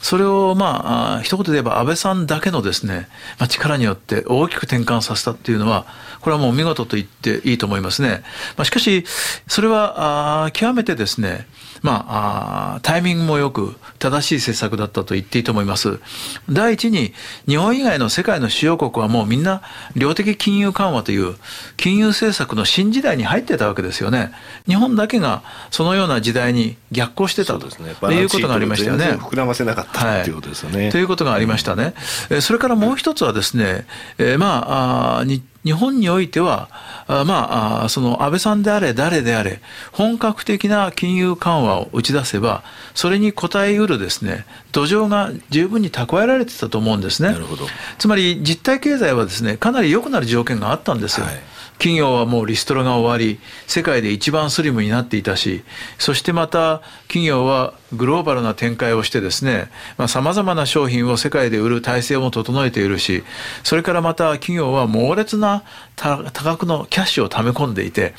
それをまあ一言で言えば安倍さんだけのですね、まあ、力によって大きく転換させたっていうのはこれはもう見事と言っていいと思いますね。まあ、しかしそれは極めてですねまあ、あタイミングもよく正しい政策だったと言っていいと思います。第一に、日本以外の世界の主要国はもうみんな量的金融緩和という金融政策の新時代に入ってたわけですよね。日本だけがそのような時代に逆行してたと、ね、いうことがありましたよね。膨らませなかったっていうことですよね。ということがありましたね。それからもう一つはですね、えー、まああ日日本においては、あまあ、その安倍さんであれ誰であれ、本格的な金融緩和を打ち出せば、それに応えうるですね、土壌が十分に蓄えられてたと思うんですね。なるほど。つまり実体経済はですね、かなり良くなる条件があったんですよ。はい企業はもうリストラが終わり、世界で一番スリムになっていたし、そしてまた企業はグローバルな展開をしてですね、さまざ、まな商品を世界で売る体制も整えているし、それからまた企業は猛烈な多額のキャッシュを溜め込んでいて、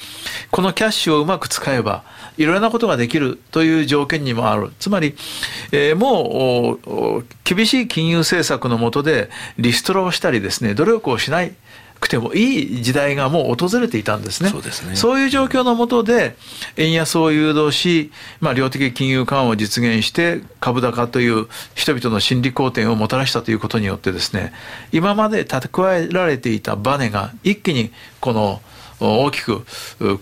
このキャッシュをうまく使えば、いろいろなことができるという条件にもある。つまり、えー、もう、厳しい金融政策の下でリストラをしたりですね、努力をしない。くてもいい時代がもう訪れていたんですね。そうですねそういう状況の下で、円安を誘導し、まあ、量的金融緩和を実現して、株高という人々の心理好転をもたらしたということによってですね、今まで蓄えられていたバネが一気にこの大きく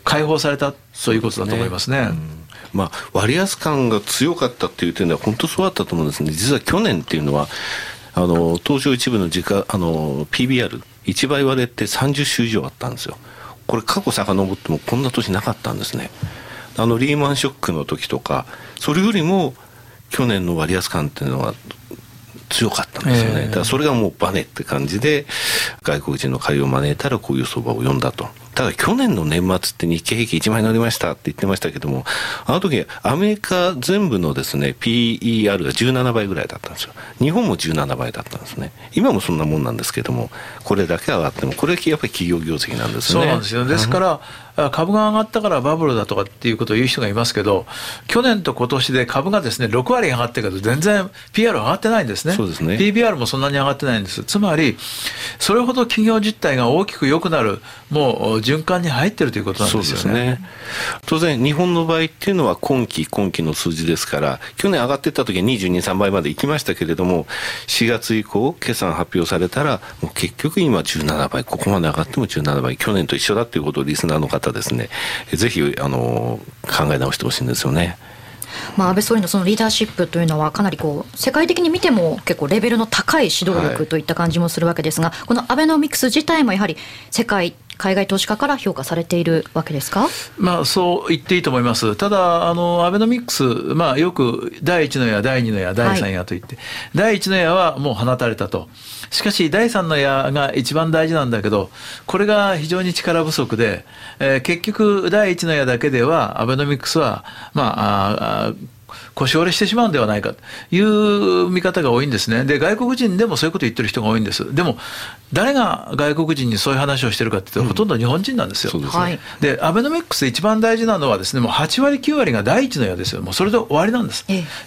解放されたということだと思いますね。まあ、割安感が強かったっていう点では本当そうだったと思うんですね。実は去年っていうのはあの東証一部の時価あの PBR 1倍割れって30週以上あったんですよ。これ過去遡ってもこんな年なかったんですね。あのリーマンショックの時とかそれよりも去年の割安感っていうのは強かったんですよね、えー、だからそれがもうバネって感じで外国人の買いを招いたらこういう相場を読んだとただ去年の年末って日経平均1万円乗りましたって言ってましたけども、あの時アメリカ全部のですね、PER が17倍ぐらいだったんですよ。日本も17倍だったんですね。今もそんなもんなんですけども、これだけ上がっても、これやっぱり企業業績なんですね。そうなんですよ。ですから、株が上がったからバブルだとかっていうことを言う人がいますけど、去年と今年で株がですね、6割上がってるけど、全然 PR 上がってないんですね。そうですね。PBR もそんなに上がってないんです。つまり、それほど企業実態が大きく良くなる、もう循環に入ってるということなんですよね。ね当然、日本の場合っていうのは今期、今期の数字ですから、去年上がっていった時は22、3倍まで行きましたけれども、4月以降、決算発表されたら、もう結局今17倍、ここまで上がっても17倍、去年と一緒だということをリスナーの方ですね、ぜひあの考え直してほしいんですよね。まあ、安倍総理のそのリーダーシップというのはかなりこう世界的に見ても結構レベルの高い指導力といった感じもするわけですが、はい、このアベノミクス自体もやはり世界海外投資家から評価されているわけですか、まあ、そう言っていいと思います、ただ、あのアベノミクス、まあ、よく第1の矢、第2の矢、第3矢と言って、はい、第1の矢はもう放たれたと、しかし第3の矢が一番大事なんだけど、これが非常に力不足で、えー、結局、第1の矢だけでは、アベノミクスは、まあ、あ腰折れしてしまうんではないかという見方が多いんですね。で、外国人でもそういうこと言ってる人が多いんです。でも、誰が外国人にそういう話をしてるかっていうと、ほとんど日本人なんですよ。で、アベノミクスで一番大事なのはですね、もう8割9割が第1の矢ですよ。もうそれで終わりなんです。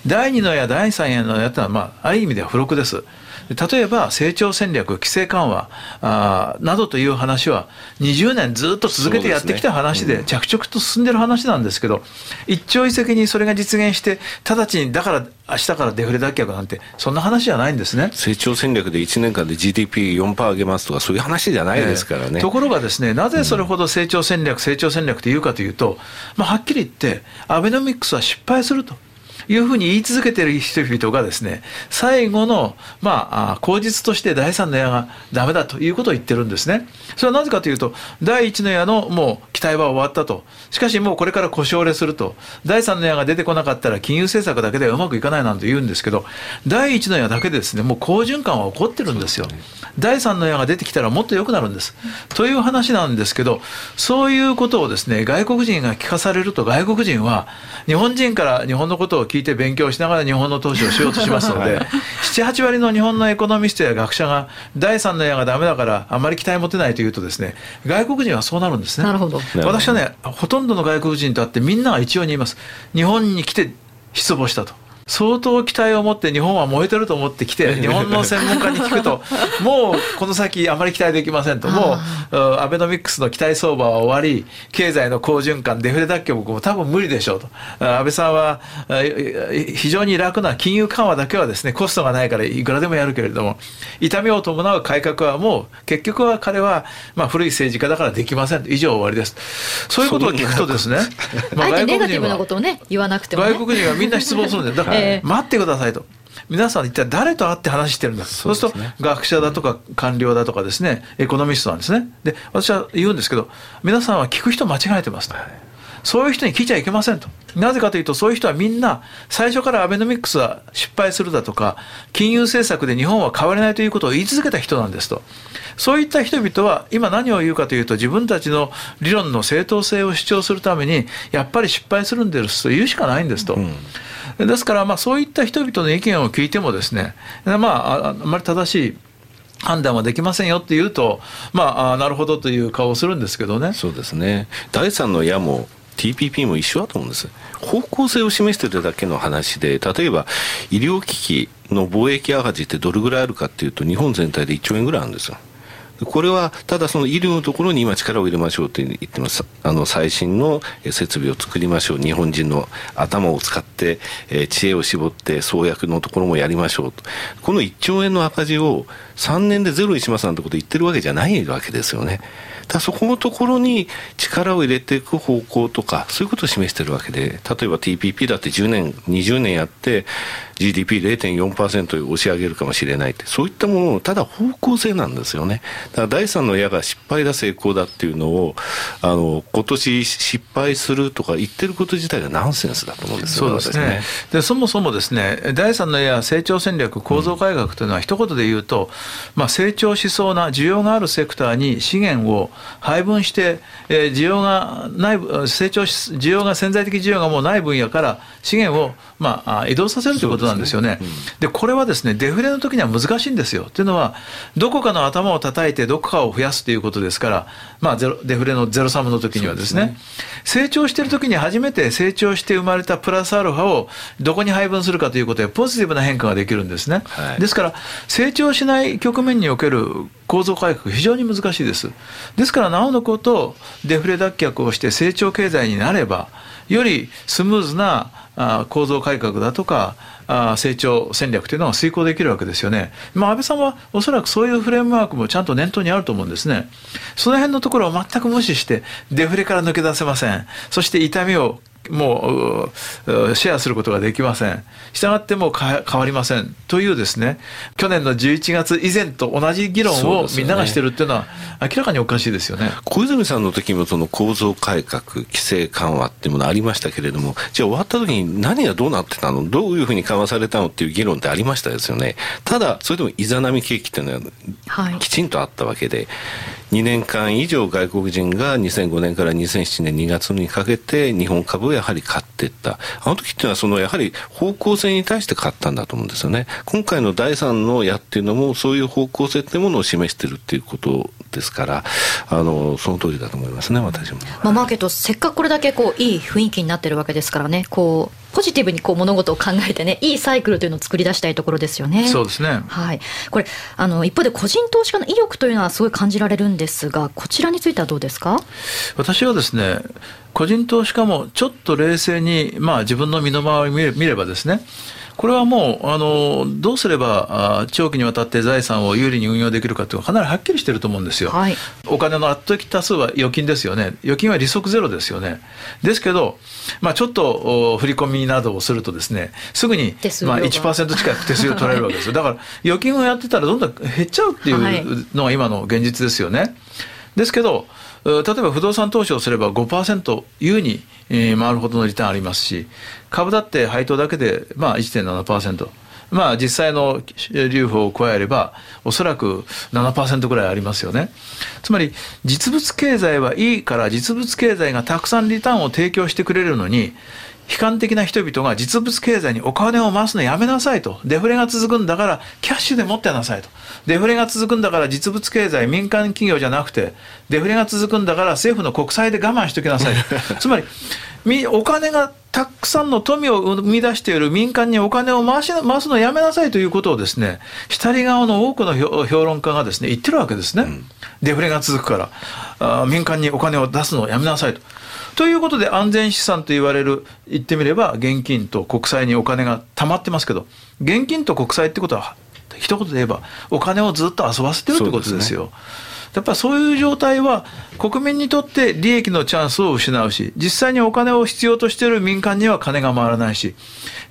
第2の矢、第3矢の矢ってのは、まあ、ある意味では付録です。例えば成長戦略、規制緩和あなどという話は、20年ずっと続けてやってきた話で、着々と進んでる話なんですけど、一朝一夕にそれが実現して、直ちにだから明日からデフレ脱却なんて、そんな話じゃないんですね。成長戦略で1年間で GDP4% 上げますとか、そういう話じゃないですからね。えー、ところがですね、なぜそれほど成長戦略、成長戦略というかというと、まあ、はっきり言って、アベノミクスは失敗すると。いうふうに言い続けている人々がですね、最後の、まあ、口実として第三の矢がダメだということを言ってるんですね。それはなぜかというと、第一の矢のもう期待は終わったと。しかしもうこれから故障れすると。第三の矢が出てこなかったら金融政策だけではうまくいかないなんて言うんですけど、第一の矢だけでですね、もう好循環は起こってるんですよ。第三の矢が出てきたらもっと良くなるんです。という話なんですけど、そういうことをですね、外国人が聞かされると外国人は、日本人から日本のことを聞いて勉強しながら日本の投資をしようとしますので、7、8割の日本のエコノミストや学者が第3の矢がダメだからあまり期待持てないというとですね、外国人はそうなるんですね。なるほど。私はね、ほとんどの外国人と会ってみんなが一様に言います。日本に来て失望したと。相当期待を持って日本は燃えてると思ってきて 日本の専門家に聞くと もうこの先あまり期待できませんと。もうアベノミクスの期待相場は終わり経済の好循環デフレ脱却も多分無理でしょうと。安倍さんは非常に楽な金融緩和だけはですねコストがないからいくらでもやるけれども痛みを伴う改革はもう結局は彼はまあ古い政治家だからできません以上終わりです。そういうことを聞くとですねまあ外国人は外国人はみんな失望するんですだからえー、待ってくださいと。皆さん一体誰と会って話してるんだ？そうすると学者だとか官僚だとかですねエコノミストなんですね。で私は言うんですけど皆さんは聞く人間違えてますと、はい、そういう人に聞いちゃいけませんと。なぜかというとそういう人はみんな最初からアベノミクスは失敗するだとか金融政策で日本は変われないということを言い続けた人なんですと。そういった人々は今何を言うかというと自分たちの理論の正当性を主張するためにやっぱり失敗するんですと言うしかないんですと。うんですから、まあ、そういった人々の意見を聞いてもですね、まあ、あまり正しい判断はできませんよって言うと、まあ、なるほどという顔をするんですけどね。そうですね。第三の矢も TPP も一緒だと思うんです。方向性を示してるだけの話で例えば医療機器の貿易赤字ってどれぐらいあるかっていうと日本全体で1兆円ぐらいあるんですよ。これはただその医療のところに今力を入れましょうと言ってます。あの最新の設備を作りましょう。日本人の頭を使って、え知恵を絞って創薬のところもやりましょうと。この1兆円の赤字を3年でゼロにしますなんてこと言ってるわけじゃないわけですよね。だそこのところに力を入れていく方向とかそういうことを示しているわけで例えば TPP だって10年20年やって GDP0.4% 押し上げるかもしれないってそういったものをただ方向性なんですよね。だから第三の矢が失敗だ成功だっていうのをあの今年失敗するとか言ってること自体がナンセンスだと思うんですよそうですね。でそもそもですね第三の矢成長戦略構造改革というのは一言で言うと、まあ、成長しそうな需要があるセクターに資源を配分して、えー、需要がない成長し需要が潜在的需要がもうない分野から資源を、まあ、移動させるということなんですよね。で、これはですねデフレの時には難しいんですよ。というのはどこかの頭を叩いてどこかを増やすということですから、まあ、ゼロデフレのゼロサムの時にはですね、ね、成長している時に初めて成長して生まれたプラスアルファをどこに配分するかということでポジティブな変化ができるんですね。はい、ですから成長しない局面における構造改革非常に難しいです。ですからなおのことデフレ脱却をして成長経済になればよりスムーズな構造改革だとか成長戦略というのが遂行できるわけですよね。まあ、安倍さんはおそらくそういうフレームワークもちゃんと念頭にあると思うんですね。その辺のところを全く無視してデフレから抜け出せません。そして痛みをもうシェアすることができません。したがっても変わりません。というですね、去年の11月以前と同じ議論をみんながしてるっていうのは明らかにおかしいですよね。小泉さんの時もその構造改革、規制緩和っていうものありましたけれども、じゃあ終わった時に何がどうなってたの？どういうふうに緩和されたのっていう議論ってありましたですよね。ただ、それでもイザナミ景気っていうのはきちんとあったわけで、はい2年間以上外国人が2005年から2007年2月にかけて日本株をやはり買っていった。あの時っていうのはそのやはり方向性に対して買ったんだと思うんですよね。今回の第3の矢っていうのもそういう方向性っていうものを示してるっていうことですから、あの、その通りだと思いますね、私も。まあ、マーケットせっかくこれだけこういい雰囲気になってるわけですからね、こう、ポジティブにこう物事を考えてねいいサイクルというのを作り出したいところですよね。そうですね、はい、これあの一方で個人投資家の意欲というのはすごい感じられるんですがこちらについてはどうですか？私はですね個人投資家もちょっと冷静に、まあ、自分の身の回りを見ればですねこれはもうあのどうすればあ長期にわたって財産を有利に運用できるかというのはかなりはっきりしてると思うんですよ、はい、お金の圧倒的多数は預金ですよね。預金は利息ゼロですよね。ですけど、まあ、ちょっと振り込みなどをするとですねすぐに、まあ、1%近く手数料取られるわけですよ。だから預金をやってたらどんどん減っちゃうっていうのが今の現実ですよね。ですけど例えば不動産投資をすれば5%優に回るほどのリターンありますし株だって配当だけでまあ1.7%。まあ実際の留保を加えればおそらく7%ぐらいありますよね。つまり実物経済はいいから実物経済がたくさんリターンを提供してくれるのに悲観的な人々が実物経済にお金を回すのやめなさいと。デフレが続くんだからキャッシュで持ってなさいと。デフレが続くんだから実物経済、民間企業じゃなくて、デフレが続くんだから政府の国債で我慢しておきなさい。つまり、お金がたくさんの富を生み出している民間にお金を回し回すのをやめなさいということをですね、下り側の多くの評論家がですね、言ってるわけですね。うん、デフレが続くからあ、民間にお金を出すのをやめなさいと。ということで安全資産と言われる言ってみれば現金と国債にお金が溜まってますけど現金と国債ってことは一言で言えばお金をずっと遊ばせてるってことですよ。やっぱそういう状態は国民にとって利益のチャンスを失うし実際にお金を必要としている民間には金が回らないし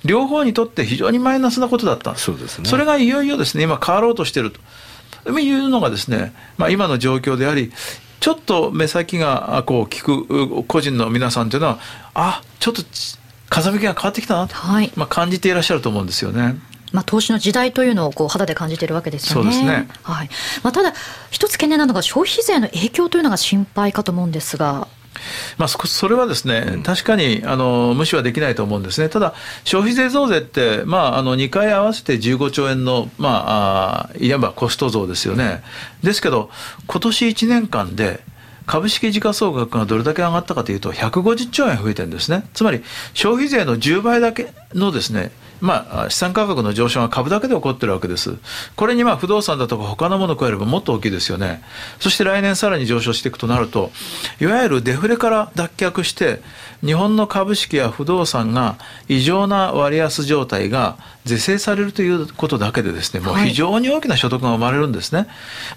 両方にとって非常にマイナスなことだった。そうです、ね、それがいよいよですね今変わろうとしていると。いうのがですね、まあ、今の状況でありちょっと目先がこう聞く個人の皆さんというのはあちょっと風向きが変わってきたなと、はい、まあ、感じていらっしゃると思うんですよね。まあ、投資の時代というのをこう肌で感じているわけですよね。ねはいまあ、ただ、一つ懸念なのが消費税の影響というのが心配かと思うんですが。まあ、それはですね、確かにあの無視はできないと思うんですね、ただ、消費税増税って、まあ、あの2回合わせて15兆円の、まあ、いわばコスト増ですよね。ですけど、今年1年間で、株式時価総額がどれだけ上がったかというと、150兆円増えてるんですね。つまり、消費税の10倍だけのですね、まあ、資産価格の上昇が株だけで起こってるわけです。これにまあ不動産だとか他のものを加えればもっと大きいですよね。そして来年さらに上昇していくとなると、いわゆるデフレから脱却して、日本の株式や不動産が異常な割安状態が是正されるということだけでですね、もう非常に大きな所得が生まれるんですね。はい、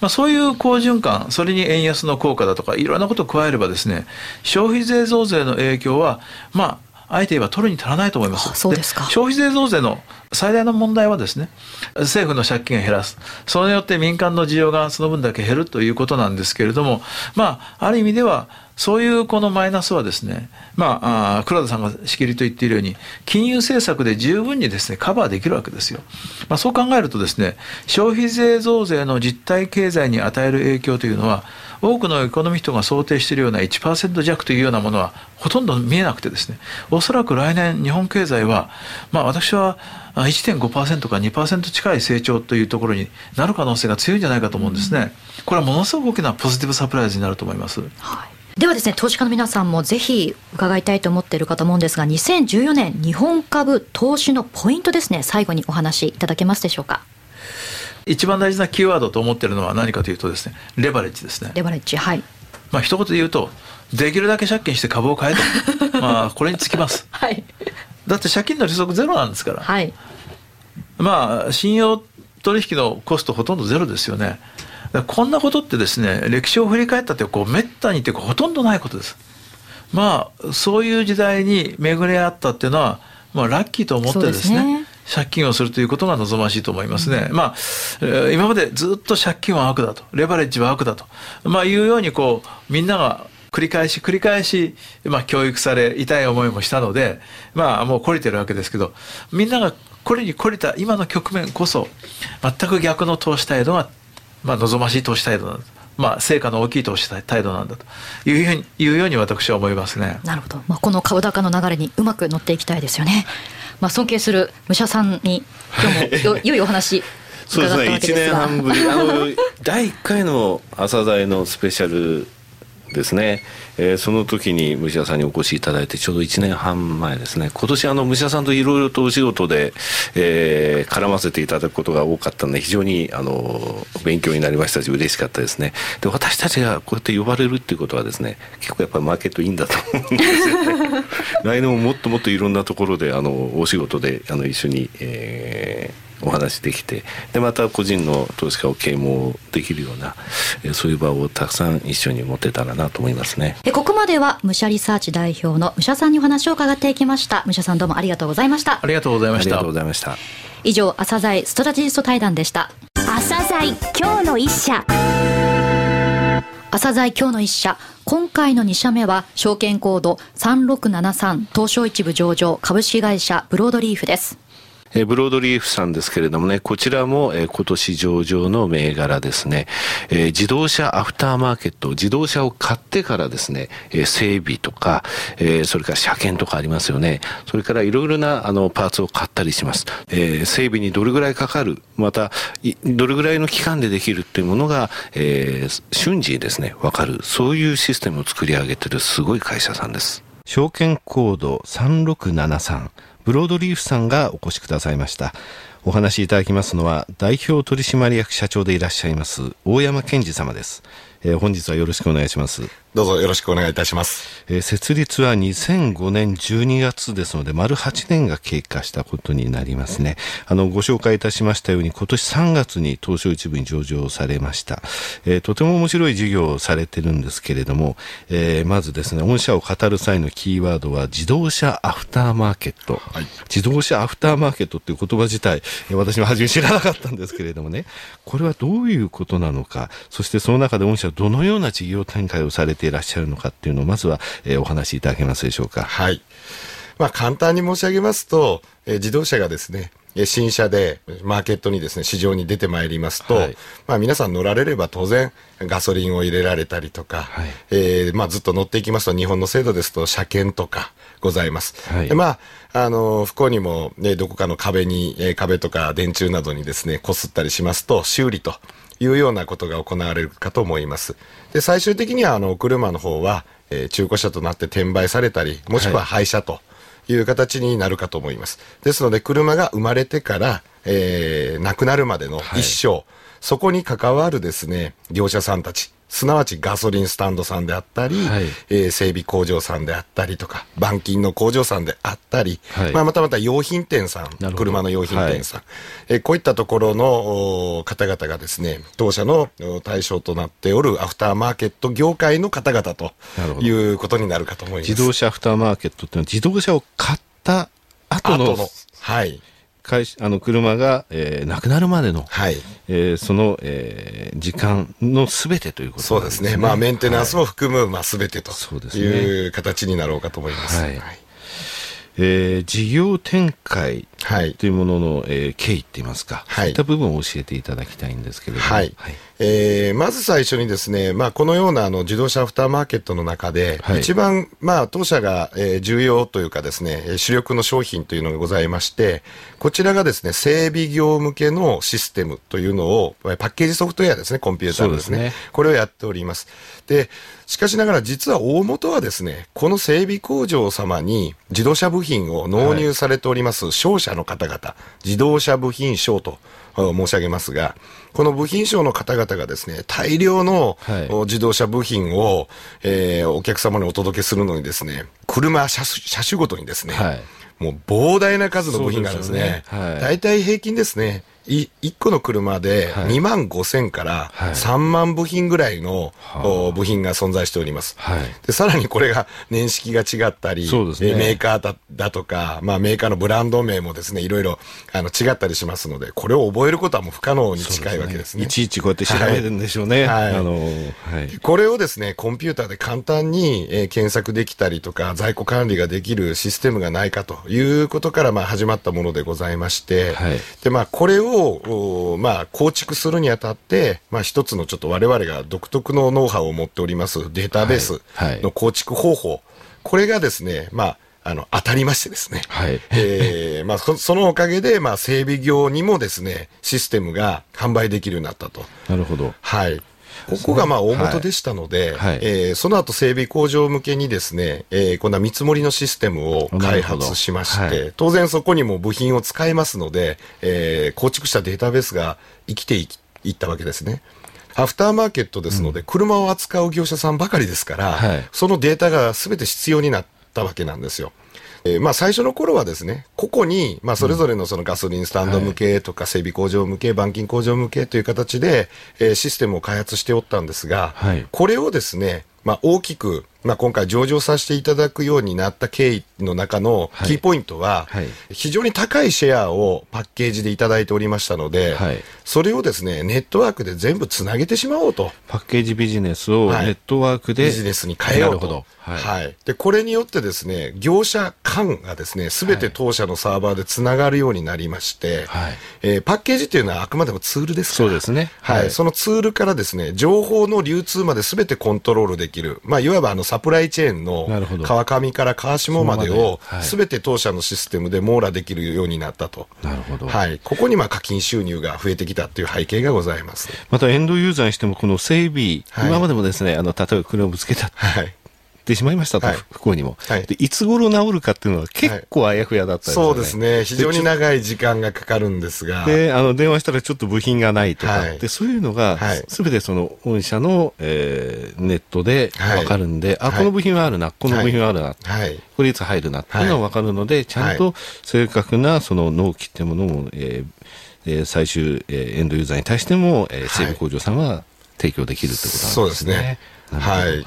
まあ、そういう好循環、それに円安の効果だとか、いろんなことを加えればですね、消費税増税の影響は、まあ、あえて言えば取るに足らないと思います。そうですか。消費税増税の最大の問題はですね、政府の借金を減らす。それによって民間の需要がその分だけ減るということなんですけれども、まあ、ある意味では、そういうこのマイナスはですね、まあ、あ黒田さんがしきりと言っているように、金融政策で十分にですね、カバーできるわけですよ。まあ、そう考えるとですね、消費税増税の実体経済に与える影響というのは、多くのエコノミストが想定しているような1%弱というようなものはほとんど見えなくてですね、おそらく来年日本経済は、まあ私は1.5%か2%近い成長というところになる可能性が強いんじゃないかと思うんですね。これはものすごく大きなポジティブサプライズになると思います。はいではですね投資家の皆さんもぜひ伺いたいと思っているかと思うんですが2014年日本株投資のポイントですね。最後にお話しいただけますでしょうか？一番大事なキーワードと思っているのは何かというとですねレバレッジですね。レバレッジはい。まあ一言で言うとできるだけ借金して株を買えと。まあこれにつきます、はい、だって借金の利息ゼロなんですから、はい、まあ信用取引のコストほとんどゼロですよねこんなことってですね歴史を振り返ったってこうめったにってほとんどないことですまあそういう時代に巡り合ったっていうのは、まあ、ラッキーと思ってですね借金をするということが望ましいと思いますね。うん、まあ、今までずっと借金は悪だと、レバレッジは悪だと、まあいうようにこう、みんなが繰り返し繰り返し、まあ教育され、痛い思いもしたので、まあもう懲りてるわけですけど、みんながこれに懲りた今の局面こそ、全く逆の投資態度が、まあ望ましい投資態度なんです。まあ、成果の大きい投資態度なんだというようにいうように私は思いますね。なるほど、まあ、この株高の流れにうまく乗っていきたいですよね。まあ、尊敬する武者さんに今日も よ良いお話そうですね1年半ぶりあの第1回の朝鮮のスペシャルですね、えー、その時に武者さんにお越しいただいてちょうど1年半前ですね。今年あの武者さんといろいろとお仕事で、えー、絡ませていただくことが多かったので非常にあの勉強になりましたし嬉しかったですね。で私たちがこうやって呼ばれるっていうことはですね結構やっぱりマーケットいいんだと思うんですよね。来年ももっともっといろんなところであのお仕事であの一緒に、えーお話できてでまた個人の投資家を啓蒙できるような、えそういう場をたくさん一緒に持てたらなと思いますね。えここまでは武者リサーチ代表の武者さんにお話を伺っていきました。武者さんどうもありがとうございました。ありがとうございました。ありがとうございました。以上朝鮮ストラテジスト対談でした。朝鮮今日の一社。朝鮮今日の一社。今回の2社目は証券コード3673東証一部上場株式会社ブロードリーフですえブロードリーフさんですけれどもね、こちらも、え今年上場の銘柄ですね、え自動車アフターマーケット、自動車を買ってからですね、え整備とか、えそれから車検とかありますよね。それからいろいろなあのパーツを買ったりします。え整備にどれぐらいかかる、また、どれぐらいの期間でできるっていうものが、え瞬時にですね、わかる。そういうシステムを作り上げてるすごい会社さんです。証券コード3673ブロードリーフさんがお越しくださいました。お話しいただきますのは代表取締役社長でいらっしゃいます大山健二様です、えー、本日はよろしくお願いします。どうぞよろしくお願いいたします。えー、設立は2005年12月ですので、丸8年が経過したことになりますね。あの、ご紹介いたしましたように、今年3月に東証一部に上場されました。えー、とても面白い事業をされてるんですけれども、えー、まずですね、御社を語る際のキーワードは、自動車アフターマーケット。はい、自動車アフターマーケットっていう言葉自体、私も初め知らなかったんですけれどもね、これはどういうことなのか、そしてその中で御社はどのような事業展開をされてていらっしゃるのかっていうのをまずは、えー、お話しいただけますでしょうか。はい。まあ簡単に申し上げますと、えー、自動車がですね、新車でマーケットにですね、市場に出てまいりますと、はい、まあ皆さん乗られれば当然ガソリンを入れられたりとか、はい、えー、まあずっと乗っていきますと日本の制度ですと車検とかございます。はい、でまあ、あの、不幸にもね、どこかの壁に、えー、壁とか電柱などにですね、擦ったりしますと修理というようなことが行われるかと思います。で、最終的には、あの、車の方は、えー、中古車となって転売されたり、もしくは廃車という形になるかと思います。ですので、車が生まれてから、えー、亡くなるまでの一生、はい、そこに関わるですね、業者さんたち、すなわちガソリンスタンドさんであったり、はい、えー、整備工場さんであったりとか、板金の工場さんであったり、はい、まあ、またまた用品店さん、車の用品店さん、はい、えー、こういったところの方々がですね、当社の対象となっておるアフターマーケット業界の方々ということになるかと思います。自動車アフターマーケットっていうのは自動車を買った後の。はい。会あの車が、えー、亡くなるまでの、はい。えー、その、えー、時間のすべてということ、ね、そうですね、まあ、メンテナンスも含む、はい、まあ、すべてという形になろうかと思います。はい、はい。えー、事業展開というものの、はい、えー、経緯って言いますか、はい、そういった部分を教えていただきたいんですけれども、はい。はい、えー、まず最初にですね、まあ、このようなあの自動車アフターマーケットの中で、はい、一番、まあ、当社が、えー、重要というかですね、主力の商品というのがございまして、こちらがですね、整備業向けのシステムというのを、パッケージソフトウェアですね、コンピューターですね。すねこれをやっております。で、しかしながら実は大元はですね、この整備工場様に自動車部品を納入されております商社の方々、はい、自動車部品商と申し上げますが、この部品商の方々がですね、大量の、自動車部品を、えー、お客様にお届けするのにですね、車車車種ごとにですね、はい、もう膨大な数の部品があるんですね。すね。はい、大体平均ですね、い1個の車で2万5千から3万部品ぐらいの、はい、部品が存在しております、はい、で。さらにこれが年式が違ったり、ね、メーカーだだとか、まあ、メーカーのブランド名もですね、いろいろあの違ったりしますので、これを覚えることはもう不可能に近いわけですね。すねいちいちこうやって調べるんでしょうね。はい、あのはい、これをですね、コンピューターで簡単に、えー、検索できたりとか、在庫管理ができるシステムがないかということから、まあ、始まったものでございまして、はい、で、まあ、これをを、まあ、構築するにあたって、まあ、一つのちょっと我々が独特のノウハウを持っておりますデータベースの構築方法、はいはい、これがですね、まあ、あの、当たりましてですね。はい。えー、まあそ、そのおかげで、まあ、整備業にもですね、システムが販売できるようになったと。なるほど。はい。ここがまあ大元でしたので、はい、えー、その後整備工場向けにですね、えー、こんな見積もりのシステムを開発しまして、はい、当然そこにも部品を使えますので、えー、構築したデータベースが生きていったわけですね。アフターマーケットですので、車を扱う業者さんばかりですから、はい、そのデータがすべて必要になったわけなんですよ。えー、まあ最初の頃はですね、個々に、まあそれぞれのそのガソリンスタンド向けとか整備工場向け、板金工場向けという形で、えー、システムを開発しておったんですが、はい、これをですね、まあ大きくまあ、今回上場させていただくようになった経緯の中のキーポイントは、非常に高いシェアをパッケージでいただいておりましたので、それをですね、ネットワークで全部つなげてしまおうと。パッケージビジネスをネットワークで、ビジネスに変えようと。はい、はい、でこれによってですね業者間がですねすべて当社のサーバーでつながるようになりまして、はい、えー、パッケージっていうのはあくまでもツールですから。そうですね、はい、はい、そのツールからですね情報の流通まですべてコントロールできる、まあ、いわばあのサプライチェーンの川上から川下までをすべて当社のシステムで網羅できるようになったと。なるほど、はい、ここにまあ課金収入が増えてきたという背景がございます。またエンドユーザーにしてもこの整備、今までもですねあの例えば車をぶつけた、はいってしまいましたと、はい、不幸にも、はい、で。いつ頃治るかっていうのは結構あやふやだったですね、はい、そうですね。非常に長い時間がかかるんですが。で、あの、電話したらちょっと部品がないとか、はい、で、そういうのが、すべてその、御社の、えー、ネットでわかるんで、あ、この部品はあるな、この部品はあるな、これいつ入るなっていうのはわかるので、ちゃんと正確なその納期っていうものを、えー、最終、えー、エンドユーザーに対しても、えー、整備工場さんは提供できるってことなんですね。そうですね。はい。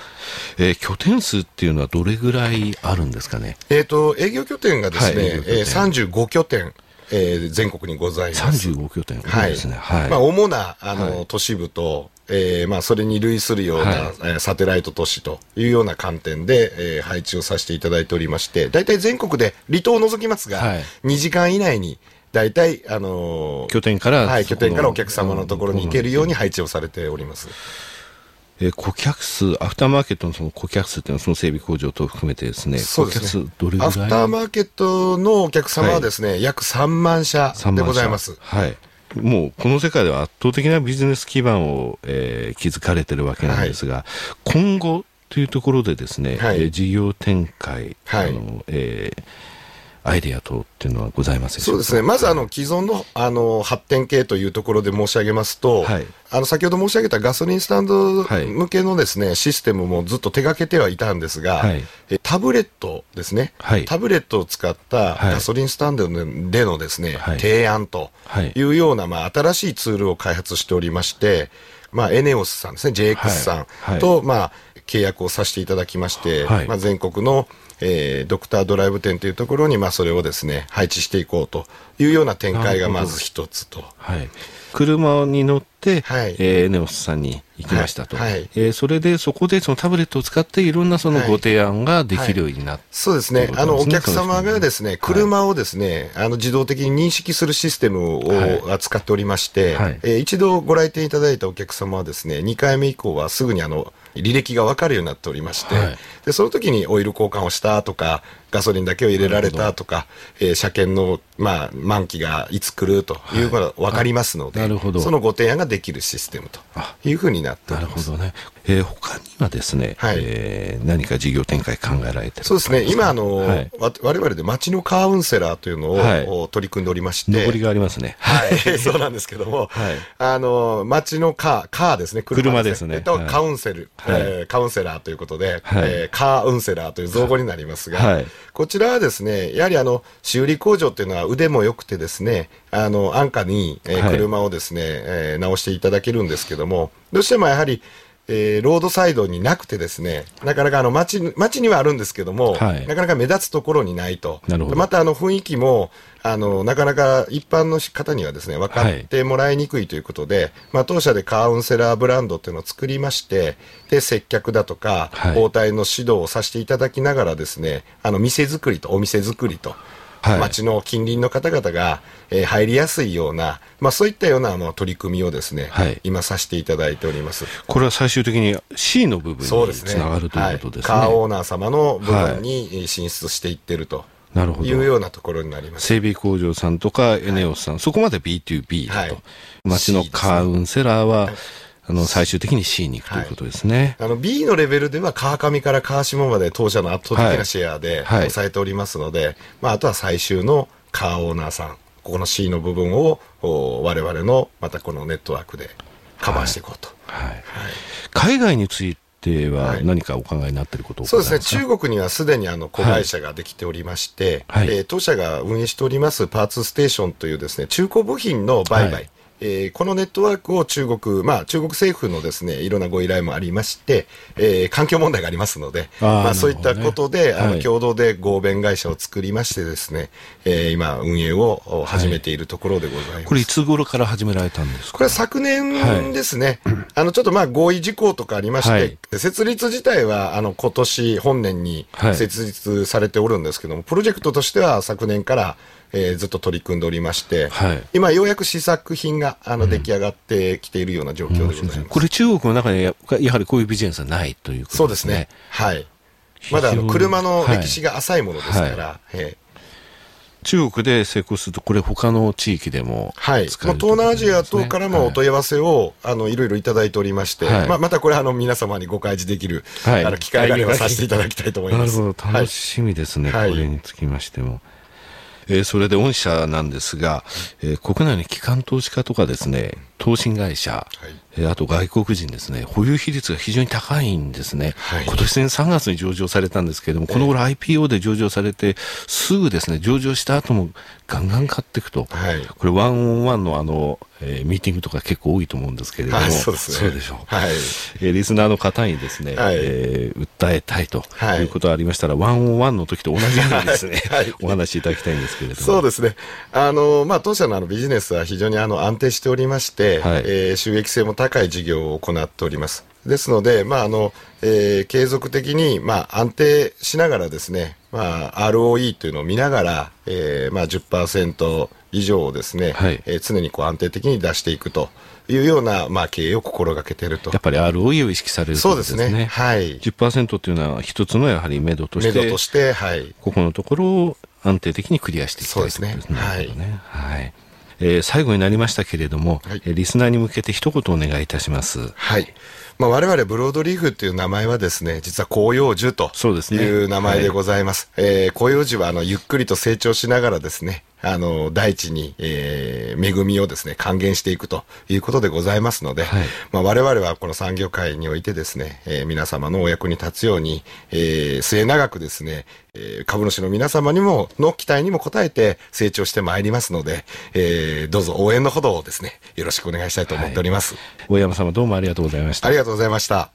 えー、拠点数っていうのはどれぐらいあるんですかね？えっ、ー、と、営業拠点がですね、はい、えー、35拠点。えー、全国にございます。35拠点、はい、ですね。はい。まあ、主な、あの、はい、都市部と、えー、まあ、それに類するような、はい、サテライト都市というような観点で、えー、配置をさせていただいておりまして、大体全国で離島を除きますが、はい、2時間以内に、大体、あのー、拠点から、はい、拠点からお客様のところに行けるように配置をされております。えー、顧客数、アフターマーケットのその顧客数っていうのは、その整備工場と含めてですね、そうですね。どれぐらい？アフターマーケットのお客様はですね、はい、約3万社。でございます。はい。もうこの世界では圧倒的なビジネス基盤を、えー、築かれてるわけなんですが、はい、今後というところでですね、はい、えー、事業展開、はい、あのえーアイデア等っていうのはございますそうですね、まずあの既存のあの発展系というところで申し上げますと、はい、あの先ほど申し上げたガソリンスタンド向けのですね、はい、システムもずっと手がけてはいたんですが、はい、タブレットですね、タブレットを使ったガソリンスタンドでのですね、提案とい。うような、まあ、新しいツールを開発しておりまして、まあ、エネオスさんですね、JX さんと、まあ、契約をさせていただきまして、まあ、全国のえー、ドクタードライブ店というところに、まあ、それをですね配置していこうというような展開がまず一つと。はい、車に乗って、はい、えー、ネオスさんに行きましたと、はい。はい、えー、それでそこでそのタブレットを使っていろんなそのご提案ができるようになって、そうですね、あのお客様がですね、車をですね、あの自動的に認識するシステムを扱っておりまして、はい、えー、一度ご来店いただいたお客様はですね、2回目以降はすぐにあの履歴が分かるようになっておりまして、はい、でその時にオイル交換をしたとかガソリンだけを入れられたとか、えー、車検の、まあ、満期がいつ来るとい。うことが分かりますので、はい、そのご提案ができるシステムというふうになっております。なるほどね。えー、他にはですね、はい、えー、何か事業展開考えられてるそうですね、今あの、はい、わ我々で街のカーウンセラーというのを、はい、取り組んでおりまして、上りがありますね。はい、そうなんですけども、はい、あの街のカー、カーですね、車ですね。と、カウンセル、はい、えー、カウンセラーということで、はい、えー、カーウンセラーという造語になりますが、はい、こちらはですね、やはりあの修理工場っていうのは腕も良くてですね、あの安価に、えー、車をですね、はい、えー、直していただけるんですけども、どうしてもやはりえー、ロードサイドになくてですね、なかなかあの街、街にはあるんですけども、はい、なかなか目立つところにないと。またあの雰囲気も、あの、なかなか一般の方にはですね、分かってもらいにくいということで、はい、まあ当社でカウンセラーブランドっていうのを作りまして、で、接客だとか、包帯の指導をさせていただきながらですね、あの、店作りとお店作りと、はい、町の近隣の方々が、えー、入りやすいような、まあ、そういったようなあの取り組みをですね、はい、今させていただいております。これは最終的に C の部分につながる、ということですね、はい、カーオーナー様の部分に進出していってると。なるほど。いうようなところになります。整備工場さんとかエネオスさん、そこまで B2B だと、町のカウンセラーは、あの最終的に C に行くということですね。はい、あの B のレベルでは川上から川下まで当社の圧倒的なシェアで抑えておりますので、はいはい、まあ、あとは最終のカーオーナーさんここの C の部分を我々のまたこのネットワークでカバーしていこうと。はい。海外については何かお考えになっていること、そうですね、中国にはすでにあの子会社ができておりまして、はい、えー、当社が運営しておりますパーツステーションというですね中古部品の売買、はいえー、このネットワークを中国、まあ、中国政府のですね、いろんなご依頼もありまして、えー、環境問題がありますので、あまあ、そういったことで、ね、あの、共同で合弁会社を作りましてですね、えー、今、運営を始めているところでございます。はい、これ、いつ頃から始められたんですか？これは昨年ですね。はい、あの、ちょっとまあ、合意事項とかありまして、はい、設立自体は、あの、今年、本年に設立されておるんですけども、プロジェクトとしては昨年から、えー、ずっと取り組んでおりまして、はい、今ようやく試作品があの出来上がってきているような状況でございます。うん、これ中国の中にややはりこういうビジネスはないということですね。そうですね。はい。まだあの車の歴史が浅いものですから、はい。はい、中国で成功すると、これ、他の地域でも、はい、まあ、東南アジア等からもお問い合わせを、はい、あのいろいろいただいておりまして、はい、まあ、またこれあの、皆様にご開示できる、はい、あの機会があればさせていただきたいと思います。なるほど、楽しみですね、これにつきましても。えー、それで御社なんですが、えー、国内の機関投資家とかですね、投信会社、はい、あと外国人ですね、保有比率が非常に高いんですね。はい、今年3月に上場されたんですけれども、この頃 IPO で上場されて、すぐですね、上場した後もガンガン買っていくと。はい、これワンオンワンのあの、えー、ミーティングとか結構多いと思うんですけれども、そうですね。そうでしょう。はい。えー、リスナーの方にですね、はい、えー、訴えたいということがありましたら、ワンオンワンの時と同じようにですね、はい、お話しいただきたいんですけれども。そうですね。あの、まあ、当社のあのビジネスは非常にあの安定しておりまして、はい、えー、収益性も高い事業を行っております。ですので、まああのえー、継続的に、まあ、安定しながらですね、まあ、ROE というのを見ながら、えーまあ10%以上をですね、はい、えー、常にこう安定的に出していくと。いうような、まあ、経営を心がけていると。やっぱり ROE を意識される、ね、そうですね。はい。10%というのは一つのやはり目処として、目処として、はい。ここのところを安定的にクリアしていきたいそうですね。はい。はいえー、最後になりましたけれども、はい、リスナーに向けて一言お願いいたします。はい。まあ、我々ブロードリーフという名前はですね、実は広葉樹という名前でございます。すねはい、えー、広葉樹はあのゆっくりと成長しながらですね、あの、大地に、えー、恵みをですね、還元していくということでございますので、はい、まあ、我々はこの産業界においてですね、えー、皆様のお役に立つように、えー、末永くですね、えー、株主の皆様にも、の期待にも応えて成長してまいりますので、えー、どうぞ応援のほどをですね、よろしくお願いしたいと思っております。はい、大山様どうもありがとうございました。ありがとうございました。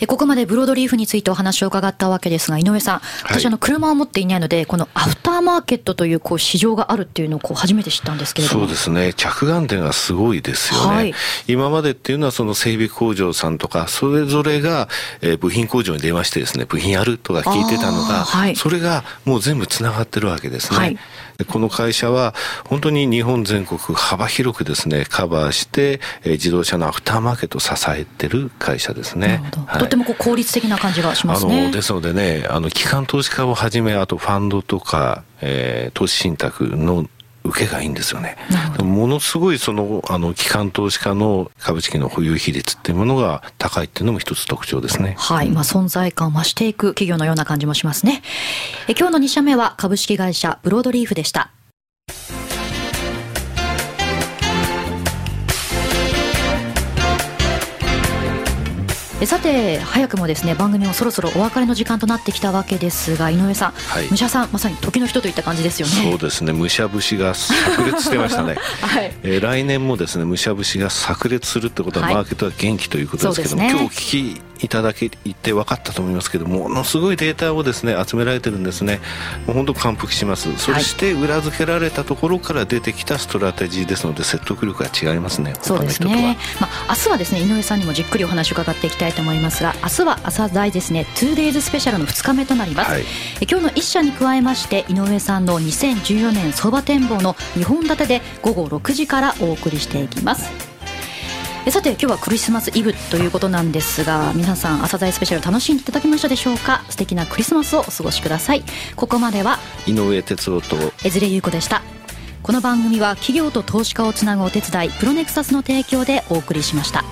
えここまでブロードリーフについてお話を伺ったわけですが、井上さん、私、あの車を持っていないので、このアフターマーケットというこう市場があるっていうのをこう初めて知ったんですけれども。そうですね、着眼点がすごいですよね。はい、今までっていうのは、その整備工場さんとか、それぞれが、えー、部品工場に電話してですね、部品あるとか聞いてたのが、はい、それがもう全部つながってるわけですね。はい。この会社は本当に日本全国幅広くですねカバーして、えー、自動車のアフターマーケットを支えてる会社ですね。はい、とてもこう効率的な感じがしますね。あのですのでねあの機関投資家をはじめあとファンドとか、えー、投資信託の受けがいいんですよね。ものすごいその、あの、機関投資家の株式の保有比率っていうものが高いっていうのも一つ特徴ですね。はい。まあ、存在感を増していく企業のような感じもしますね。え今日の2社目は株式会社ブロードリーフでした。さて早くもですね番組もそろそろお別れの時間となってきたわけですが井上さん、はい、武者さんまさに時の人といった感じですよね。そうですね。武者節が炸裂してましたね、はい。えー、来年もですね武者節が炸裂するってことは、マーケットは元気ということですけども、ね、今日聞きいただけて分かったと思いますけどものすごいデータをですね集められてるんですね。もう本当感服します。そして裏付けられたところから出てきたストラテジーですので説得力が違いますね。そうですね、まあ、明日はですね井上さんにもじっくりお話を伺っていきたいと思いますが明日は朝大ですね 2days スペシャルの2日目となります、はい、今日の1社に加えまして井上さんの2014年相場展望の2本立てで午後6時からお送りしていきますさて今日はクリスマスイブということなんですが皆さん朝鮮スペシャル楽しんでいただきましたでしょうか？素敵なクリスマスをお過ごしください。ここまでは井上哲夫と江連優子でした。この番組は企業と投資家をつなぐお手伝いプロネクサスの提供でお送りしました